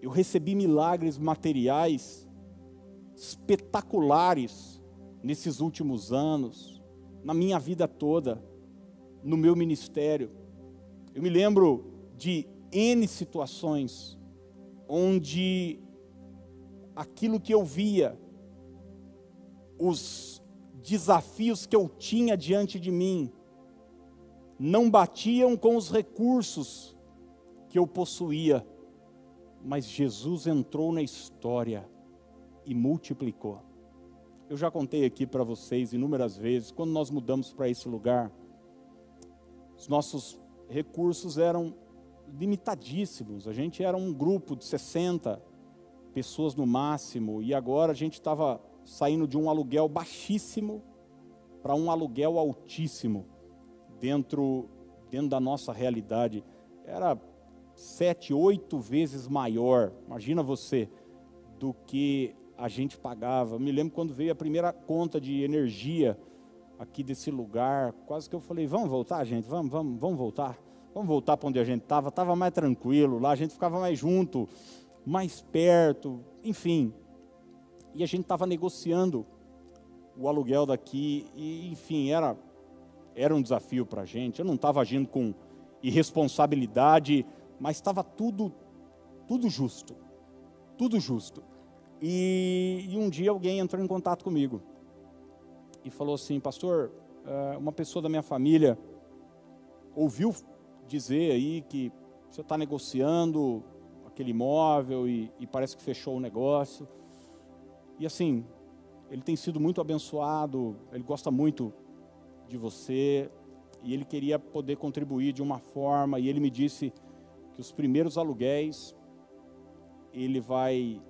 Eu recebi milagres materiais espetaculares nesses últimos anos, na minha vida toda, no meu ministério. Eu me lembro de N situações onde aquilo que eu via, os desafios que eu tinha diante de mim não batiam com os recursos que eu possuía, mas Jesus entrou na história e multiplicou. Eu já contei aqui para vocês inúmeras vezes, quando nós mudamos para esse lugar, os nossos recursos eram limitadíssimos. A gente era um grupo de 60 pessoas no máximo, e agora a gente estava saindo de um aluguel baixíssimo para um aluguel altíssimo dentro, dentro da nossa realidade. Era sete, oito vezes maior, imagina você, do que a gente pagava. Me lembro quando veio a primeira conta de energia aqui desse lugar, quase que eu falei, vamos voltar, gente, vamos, vamos, vamos voltar. Vamos voltar para onde a gente estava, estava mais tranquilo, lá a gente ficava mais junto, mais perto, enfim, e a gente estava negociando o aluguel daqui, e enfim, era, era um desafio para a gente. Eu não estava agindo com irresponsabilidade, mas estava tudo, tudo justo, tudo justo. E, e, um dia alguém entrou em contato comigo e falou assim, pastor, eh, uma pessoa da minha família ouviu dizer aí que você está negociando aquele imóvel e, e parece que fechou o negócio. E assim, ele tem sido muito abençoado, ele gosta muito de você e ele queria poder contribuir de uma forma e ele me disse que os primeiros aluguéis ele vai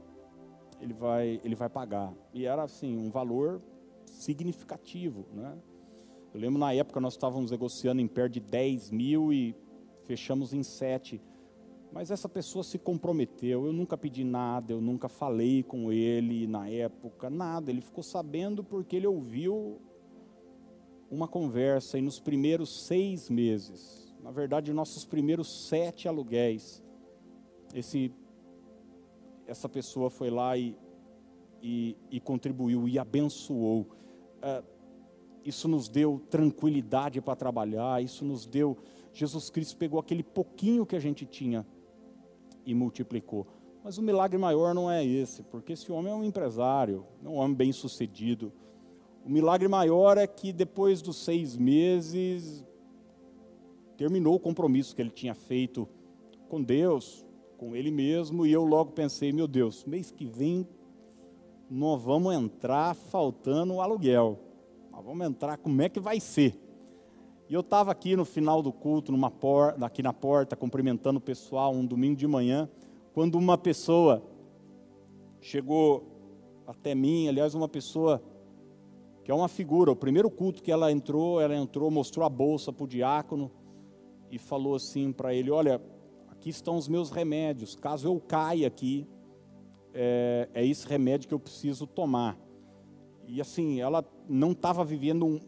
ele vai ele vai pagar e era assim um valor significativo, né? Eu lembro na época nós estávamos negociando em perto de 10 mil e fechamos em 7 mas essa pessoa se comprometeu. Eu nunca pedi nada, eu nunca falei com ele na época, nada. Ele ficou sabendo porque ele ouviu uma conversa e nos primeiros seis meses, na verdade, nossos primeiros sete aluguéis, esse, essa pessoa foi lá e, e, e contribuiu e abençoou. É, isso nos deu tranquilidade para trabalhar, isso nos deu. Jesus Cristo pegou aquele pouquinho que a gente tinha e multiplicou. Mas o milagre maior não é esse, porque esse homem é um empresário, é um homem bem sucedido. O milagre maior é que depois dos seis meses, terminou o compromisso que ele tinha feito com Deus, com ele mesmo, e eu logo pensei: meu Deus, mês que vem nós vamos entrar faltando o aluguel. Nós vamos entrar, como é que vai ser? E eu estava aqui no final do culto, numa porta, aqui na porta, cumprimentando o pessoal, um domingo de manhã, quando uma pessoa chegou até mim, aliás, uma pessoa que é uma figura, o primeiro culto que ela entrou, ela entrou, mostrou a bolsa para o diácono e falou assim para ele: Olha, aqui estão os meus remédios, caso eu caia aqui, é, é esse remédio que eu preciso tomar. E assim, ela não estava vivendo um,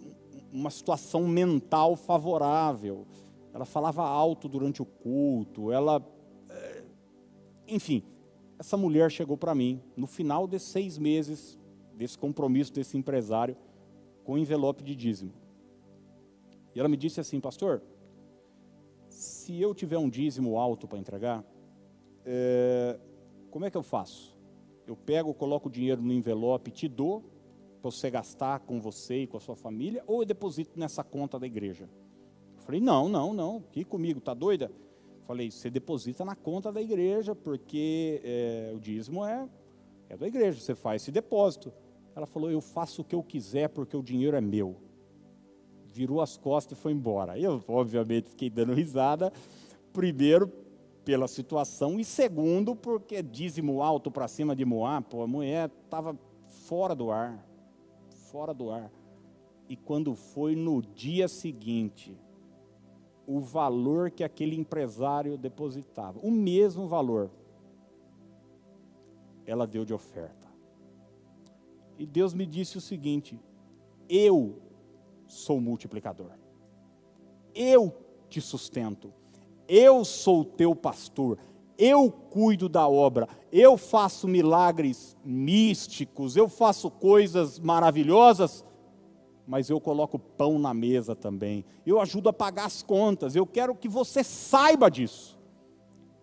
uma situação mental favorável. Ela falava alto durante o culto, ela enfim, essa mulher chegou para mim no final desses seis meses desse compromisso desse empresário com envelope de dízimo. E ela me disse assim, pastor, se eu tiver um dízimo alto para entregar, é, como é que eu faço? Eu pego, coloco o dinheiro no envelope, te dou para você gastar com você e com a sua família, ou eu deposito nessa conta da igreja? Eu falei, não, não, não, aqui comigo, tá doida? Falei, você deposita na conta da igreja, porque é, o dízimo é, é da igreja, você faz esse depósito. Ela falou, eu faço o que eu quiser, porque o dinheiro é meu. Virou as costas e foi embora. Eu, obviamente, fiquei dando risada, primeiro pela situação, e segundo, porque dízimo alto para cima de Moab, pô, a mulher estava fora do ar, fora do ar. E quando foi no dia seguinte, o valor que aquele empresário depositava, o mesmo valor, ela deu de oferta. E Deus me disse o seguinte: eu sou multiplicador, eu te sustento, eu sou teu pastor, eu cuido da obra, eu faço milagres místicos, eu faço coisas maravilhosas mas eu coloco pão na mesa também. Eu ajudo a pagar as contas. Eu quero que você saiba disso.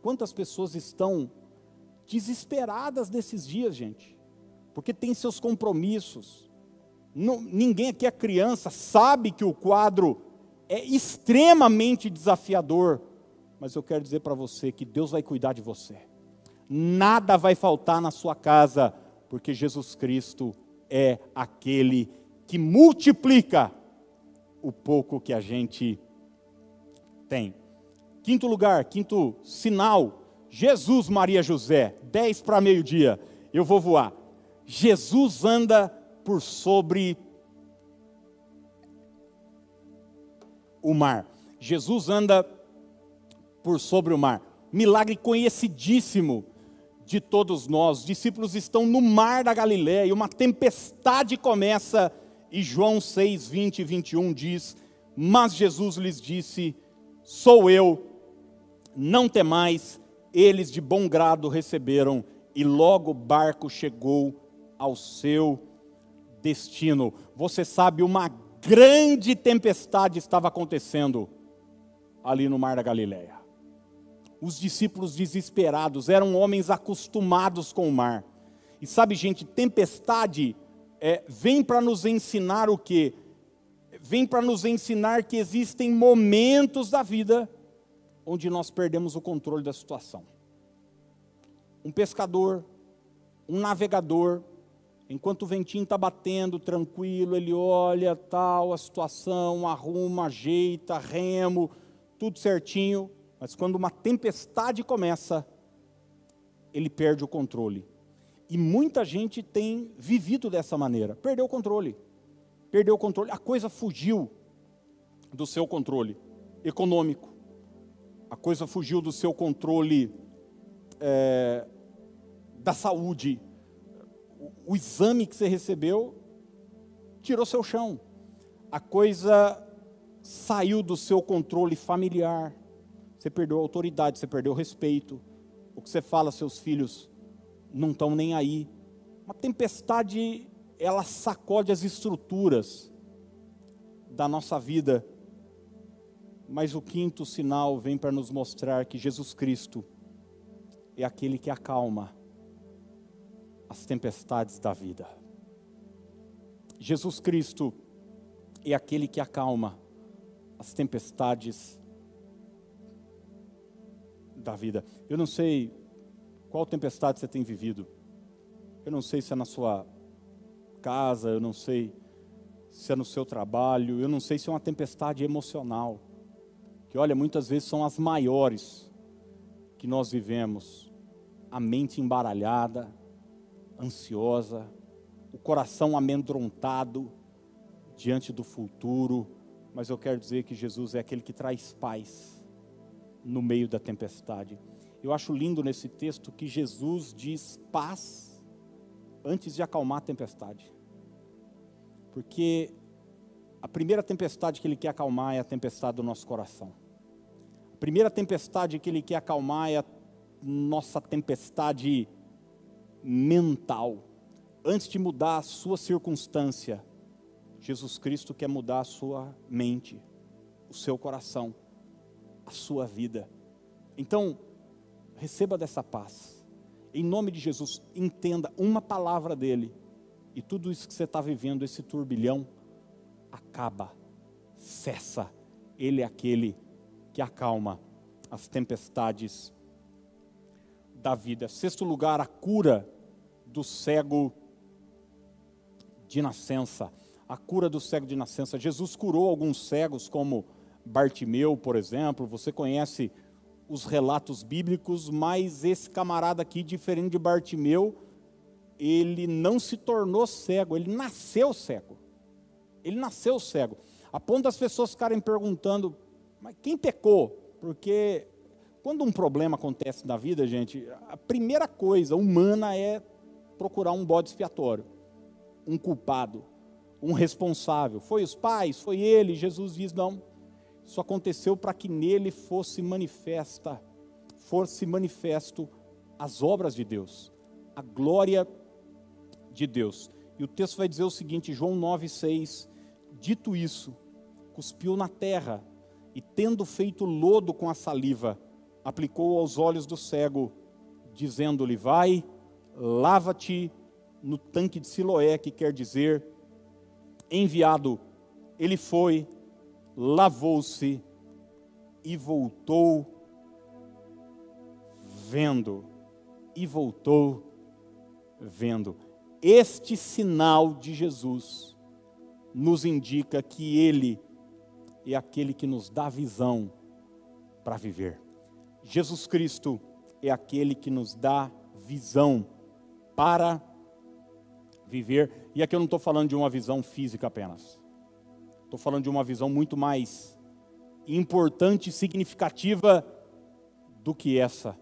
Quantas pessoas estão desesperadas nesses dias, gente? Porque tem seus compromissos. Não, ninguém aqui é criança, sabe que o quadro é extremamente desafiador. Mas eu quero dizer para você que Deus vai cuidar de você. Nada vai faltar na sua casa, porque Jesus Cristo é aquele que multiplica o pouco que a gente tem. Quinto lugar, quinto sinal, Jesus, Maria, José, 10 para meio-dia, eu vou voar. Jesus anda por sobre o mar. Jesus anda por sobre o mar. Milagre conhecidíssimo de todos nós. Os discípulos estão no mar da Galiléia e uma tempestade começa e João 6, 20 e 21 diz: Mas Jesus lhes disse: Sou eu, não temais. Eles de bom grado receberam, e logo o barco chegou ao seu destino. Você sabe, uma grande tempestade estava acontecendo ali no mar da Galileia. Os discípulos desesperados eram homens acostumados com o mar. E sabe, gente, tempestade é, vem para nos ensinar o que? Vem para nos ensinar que existem momentos da vida onde nós perdemos o controle da situação. Um pescador, um navegador, enquanto o ventinho está batendo tranquilo, ele olha tal a situação, arruma, ajeita, remo, tudo certinho, mas quando uma tempestade começa, ele perde o controle. E muita gente tem vivido dessa maneira. Perdeu o controle. Perdeu o controle. A coisa fugiu do seu controle econômico. A coisa fugiu do seu controle é, da saúde. O, o exame que você recebeu tirou seu chão. A coisa saiu do seu controle familiar. Você perdeu a autoridade, você perdeu o respeito. O que você fala seus filhos não estão nem aí. Uma tempestade, ela sacode as estruturas da nossa vida. Mas o quinto sinal vem para nos mostrar que Jesus Cristo é aquele que acalma as tempestades da vida. Jesus Cristo é aquele que acalma as tempestades da vida. Eu não sei qual tempestade você tem vivido. Eu não sei se é na sua casa, eu não sei se é no seu trabalho, eu não sei se é uma tempestade emocional. Que olha, muitas vezes são as maiores que nós vivemos. A mente embaralhada, ansiosa, o coração amedrontado diante do futuro, mas eu quero dizer que Jesus é aquele que traz paz no meio da tempestade. Eu acho lindo nesse texto que Jesus diz paz antes de acalmar a tempestade. Porque a primeira tempestade que ele quer acalmar é a tempestade do nosso coração. A primeira tempestade que ele quer acalmar é a nossa tempestade mental. Antes de mudar a sua circunstância, Jesus Cristo quer mudar a sua mente, o seu coração, a sua vida. Então, receba dessa paz. Em nome de Jesus, entenda uma palavra dele. E tudo isso que você está vivendo, esse turbilhão, acaba, cessa. Ele é aquele que acalma as tempestades da vida. Sexto lugar, a cura do cego de nascença. A cura do cego de nascença. Jesus curou alguns cegos, como Bartimeu, por exemplo. Você conhece os relatos bíblicos, mas esse camarada aqui, diferente de Bartimeu, ele não se tornou cego, ele nasceu cego. Ele nasceu cego. A ponto das pessoas ficarem perguntando, mas quem pecou? Porque quando um problema acontece na vida, gente, a primeira coisa humana é procurar um bode expiatório, um culpado, um responsável. Foi os pais, foi ele. Jesus diz: não, isso aconteceu para que nele fosse manifesta, fosse manifesto as obras de Deus, a glória de Deus. E o texto vai dizer o seguinte, João 9,6: Dito isso, cuspiu na terra e, tendo feito lodo com a saliva, aplicou aos olhos do cego, dizendo-lhe: Vai, lava-te no tanque de Siloé, que quer dizer enviado. Ele foi, lavou-se e voltou vendo. E voltou vendo. Este sinal de Jesus nos indica que Ele é aquele que nos dá visão para viver. Jesus Cristo é aquele que nos dá visão para viver. E aqui eu não estou falando de uma visão física apenas. Estou falando de uma visão muito mais importante e significativa do que essa.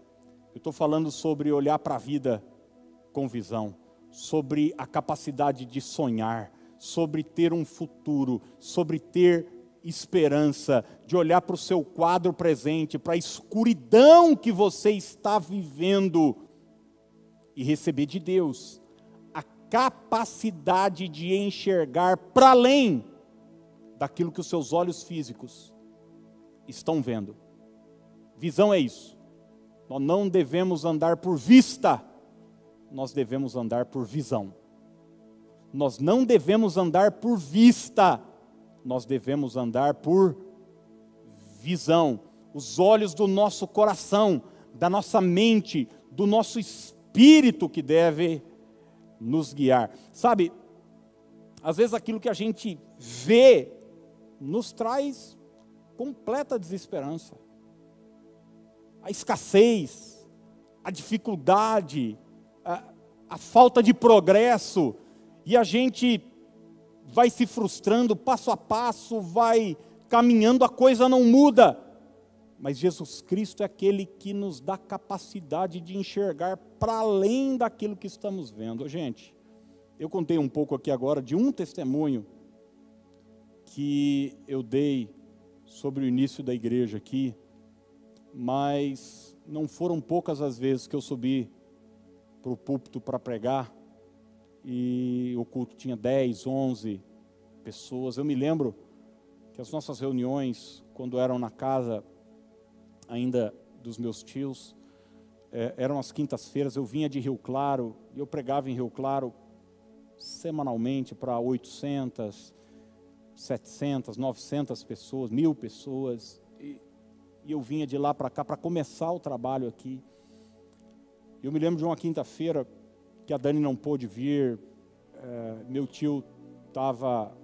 Eu estou falando sobre olhar para a vida com visão, sobre a capacidade de sonhar, sobre ter um futuro, sobre ter esperança, de olhar para o seu quadro presente, para a escuridão que você está vivendo e receber de Deus a capacidade de enxergar para além daquilo que os seus olhos físicos estão vendo. Visão é isso. Nós não devemos andar por vista, nós devemos andar por visão. Nós não devemos andar por vista, nós devemos andar por visão. Os olhos do nosso coração, da nossa mente, do nosso espírito que deve nos guiar. Sabe, às vezes aquilo que a gente vê nos traz completa desesperança. A escassez, a dificuldade, a, a falta de progresso, e a gente vai se frustrando passo a passo, vai caminhando, a coisa não muda. Mas Jesus Cristo é aquele que nos dá capacidade de enxergar para além daquilo que estamos vendo. Gente, eu contei um pouco aqui agora de um testemunho que eu dei sobre o início da igreja aqui, mas não foram poucas as vezes que eu subi para o púlpito para pregar e o culto tinha 10, 11 pessoas. Eu me lembro que as nossas reuniões, quando eram na casa ainda dos meus tios, é, eram as quintas-feiras, eu vinha de Rio Claro e eu pregava em Rio Claro semanalmente para 800, 700, 900 pessoas, mil pessoas. E, e eu vinha de lá para cá para começar o trabalho aqui. Eu me lembro de uma quinta-feira que a Dani não pôde vir, é, meu tio estava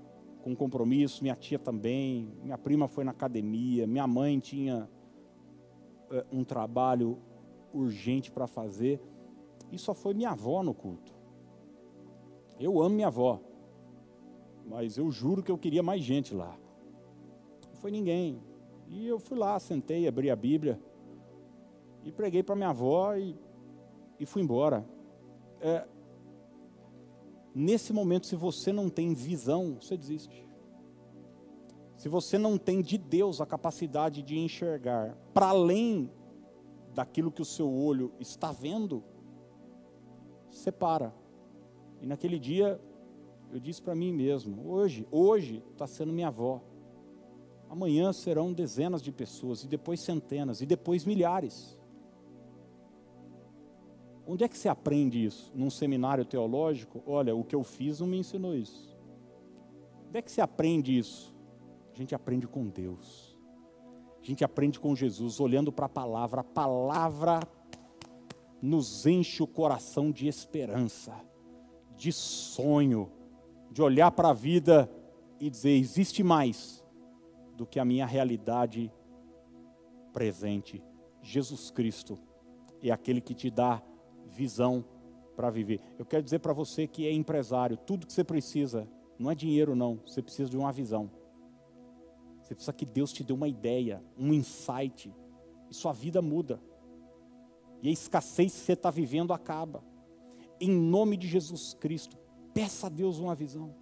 com compromisso, minha tia também, minha prima foi na academia, minha mãe tinha é, um trabalho urgente para fazer, e só foi minha avó no culto. Eu amo minha avó, mas eu juro que eu queria mais gente lá. Não foi ninguém. E eu fui lá, sentei, abri a Bíblia e preguei para minha avó e, e fui embora. É, nesse momento, se você não tem visão, você desiste. Se você não tem de Deus a capacidade de enxergar para além daquilo que o seu olho está vendo, separa. E naquele dia eu disse para mim mesmo: hoje, hoje está sendo minha avó. Amanhã serão dezenas de pessoas, e depois centenas, e depois milhares. Onde é que você aprende isso? Num seminário teológico? Olha, o que eu fiz não me ensinou isso. Onde é que você aprende isso? A gente aprende com Deus. A gente aprende com Jesus, olhando para a palavra. A palavra nos enche o coração de esperança, de sonho, de olhar para a vida e dizer: existe mais do que a minha realidade presente. Jesus Cristo é aquele que te dá visão para viver. Eu quero dizer para você que é empresário, tudo que você precisa não é dinheiro, não, você precisa de uma visão. Você precisa que Deus te dê uma ideia, um insight, e sua vida muda. E a escassez que você está vivendo acaba. Em nome de Jesus Cristo, peça a Deus uma visão.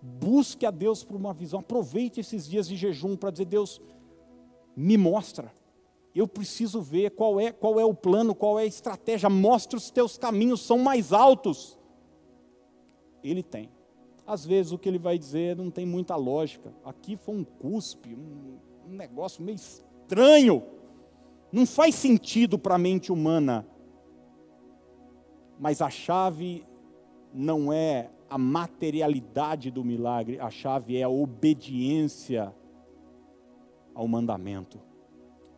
Busque a Deus por uma visão. Aproveite esses dias de jejum para dizer: Deus, me mostra. Eu preciso ver qual é, qual é o plano, qual é a estratégia. Mostra os teus caminhos, são mais altos. Ele tem às vezes o que ele vai dizer não tem muita lógica. Aqui foi um cuspe, um, um negócio meio estranho. Não faz sentido para a mente humana. Mas a chave não é a materialidade do milagre, a chave é a obediência ao mandamento.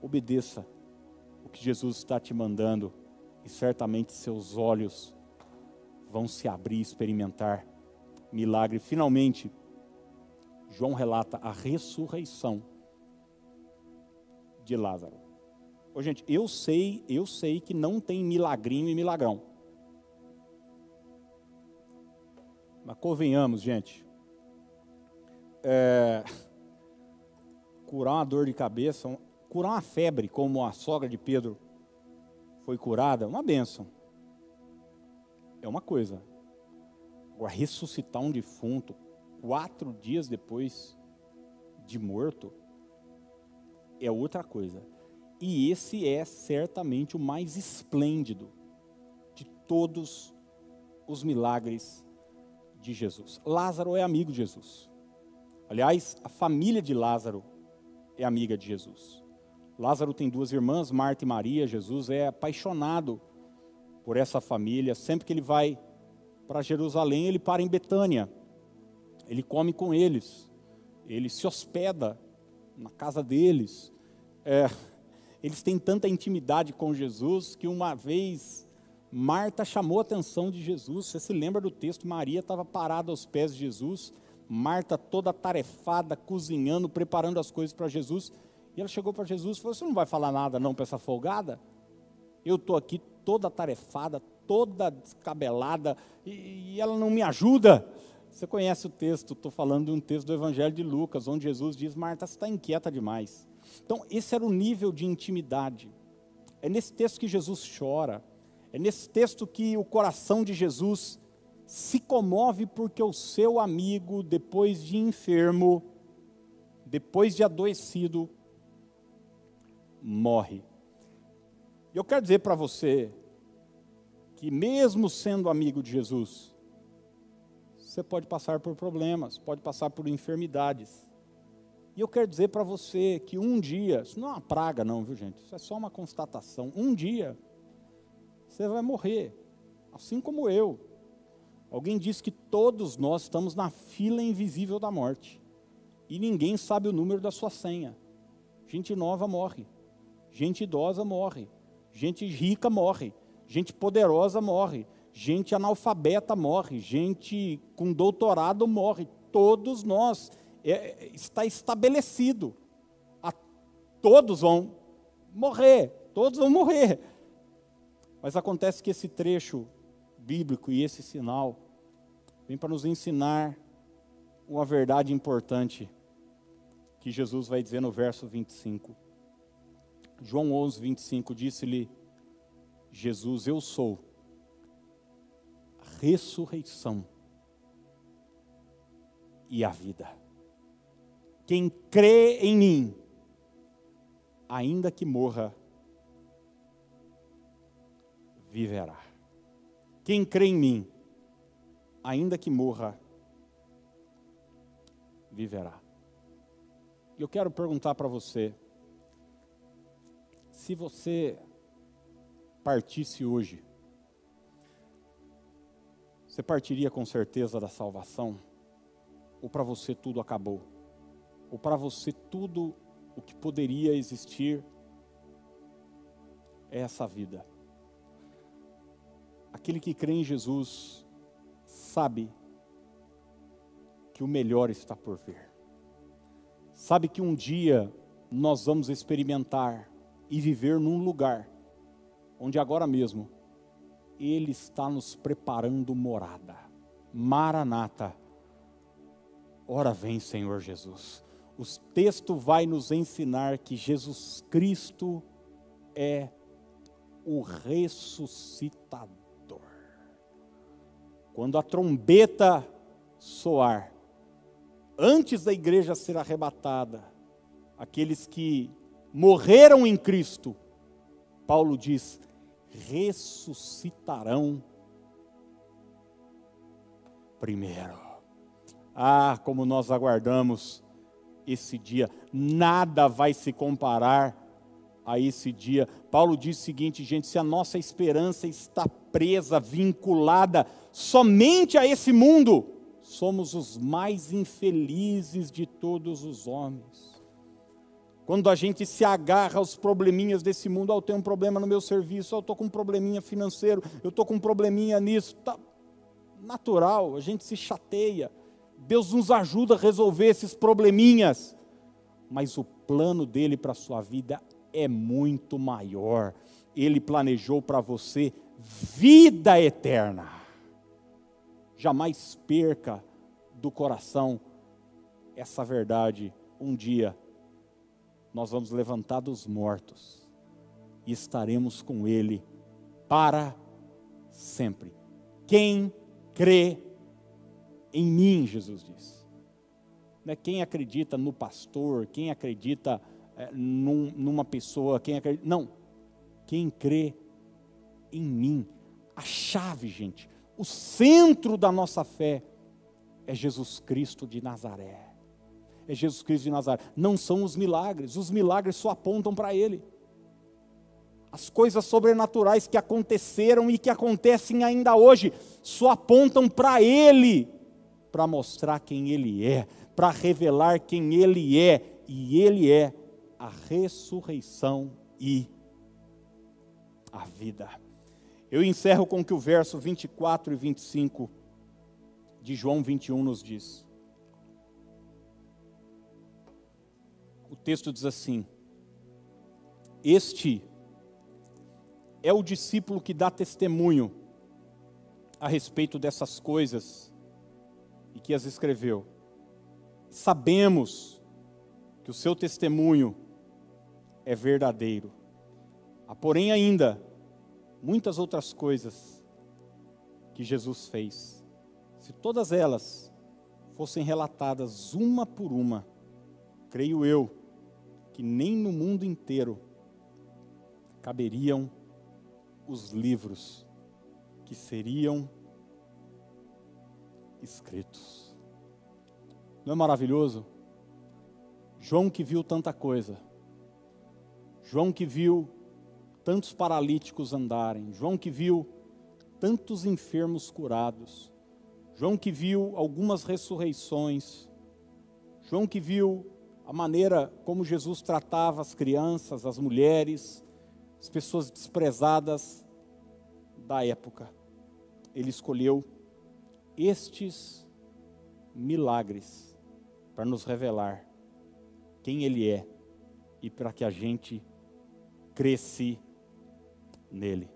Obedeça o que Jesus está te mandando, e certamente seus olhos vão se abrir e experimentar milagre. Finalmente, João relata a ressurreição de Lázaro. Ô, gente, eu sei, eu sei que não tem milagrinho e milagrão. Mas convenhamos, gente. É, <laughs> curar uma dor de cabeça, curar uma febre, como a sogra de Pedro foi curada, uma benção. É uma coisa. Agora, ressuscitar um defunto quatro dias depois de morto é outra coisa. E esse é certamente o mais esplêndido de todos os milagres de Jesus. Lázaro é amigo de Jesus. Aliás, a família de Lázaro é amiga de Jesus. Lázaro tem duas irmãs, Marta e Maria. Jesus é apaixonado por essa família. Sempre que ele vai para Jerusalém, ele para em Betânia. Ele come com eles. Ele se hospeda na casa deles. É, eles têm tanta intimidade com Jesus que uma vez Marta chamou a atenção de Jesus. Você se lembra do texto? Maria estava parada aos pés de Jesus. Marta toda tarefada, cozinhando, preparando as coisas para Jesus. E ela chegou para Jesus e falou: Você não vai falar nada não para essa folgada? Eu estou aqui toda tarefada, toda descabelada e, e ela não me ajuda. Você conhece o texto, estou falando de um texto do Evangelho de Lucas, onde Jesus diz: Marta, você está inquieta demais. Então, esse era o nível de intimidade. É nesse texto que Jesus chora, é nesse texto que o coração de Jesus se comove porque o seu amigo, depois de enfermo, depois de adoecido, morre. Eu quero dizer para você, que, mesmo sendo amigo de Jesus, você pode passar por problemas, pode passar por enfermidades. E eu quero dizer para você que um dia, isso não é uma praga, não, viu gente? Isso é só uma constatação. Um dia, você vai morrer, assim como eu. Alguém disse que todos nós estamos na fila invisível da morte. E ninguém sabe o número da sua senha. Gente nova morre. Gente idosa morre. Gente rica morre. Gente poderosa morre. Gente analfabeta morre. Gente com doutorado morre. Todos nós. É, está estabelecido. A, todos vão morrer. Todos vão morrer. Mas acontece que esse trecho bíblico e esse sinal vem para nos ensinar uma verdade importante que Jesus vai dizer no verso 25. João 11, 25 disse-lhe Jesus: Eu sou a ressurreição e a vida. Quem crê em mim, ainda que morra, viverá. Quem crê em mim, ainda que morra, viverá. E eu quero perguntar para você, se você partisse hoje, você partiria com certeza da salvação? Ou para você tudo acabou? Ou para você tudo o que poderia existir é essa vida? Aquele que crê em Jesus sabe que o melhor está por vir. Sabe que um dia nós vamos experimentar e viver num lugar onde agora mesmo Ele está nos preparando morada. Maranata. Ora vem, Senhor Jesus. O texto vai nos ensinar que Jesus Cristo é o ressuscitador quando a trombeta soar, antes da igreja ser arrebatada, aqueles que morreram em Cristo, Paulo diz, ressuscitarão primeiro. Ah, como nós aguardamos esse dia, nada vai se comparar a esse dia. Paulo diz o seguinte, gente: se a nossa esperança está presa, vinculada somente a esse mundo, somos os mais infelizes de todos os homens. Quando a gente se agarra aos probleminhas desse mundo, ah, eu tenho um problema no meu serviço, ah, eu estou com um probleminha financeiro, eu estou com um probleminha nisso, tá natural, a gente se chateia. Deus nos ajuda a resolver esses probleminhas, mas o plano dele para a sua vida é muito maior. Ele planejou para você vida eterna. Jamais perca do coração essa verdade. Um dia nós vamos levantar dos mortos e estaremos com Ele para sempre. Quem crê em mim, Jesus diz. Não é quem acredita no pastor, quem acredita é, num, numa pessoa, quem acredita. Não. Quem crê em mim. A chave, gente, o centro da nossa fé é Jesus Cristo de Nazaré. É Jesus Cristo de Nazaré. Não são os milagres, os milagres só apontam para Ele. As coisas sobrenaturais que aconteceram e que acontecem ainda hoje só apontam para Ele, para mostrar quem Ele é, para revelar quem Ele é, e Ele é a ressurreição e a vida. Eu encerro com o que o verso 24 e 25 de João 21 nos diz. O texto diz assim: Este é o discípulo que dá testemunho a respeito dessas coisas e que as escreveu. Sabemos que o seu testemunho é verdadeiro. Há, porém, ainda muitas outras coisas que Jesus fez. Se todas elas fossem relatadas uma por uma, creio eu que nem no mundo inteiro caberiam os livros que seriam escritos. Não é maravilhoso? João que viu tanta coisa, João que viu tantos paralíticos andarem, João que viu tantos enfermos curados, João que viu algumas ressurreições, João que viu a maneira como Jesus tratava as crianças, as mulheres, as pessoas desprezadas da época. Ele escolheu estes milagres para nos revelar quem Ele é e para que a gente cresce nele.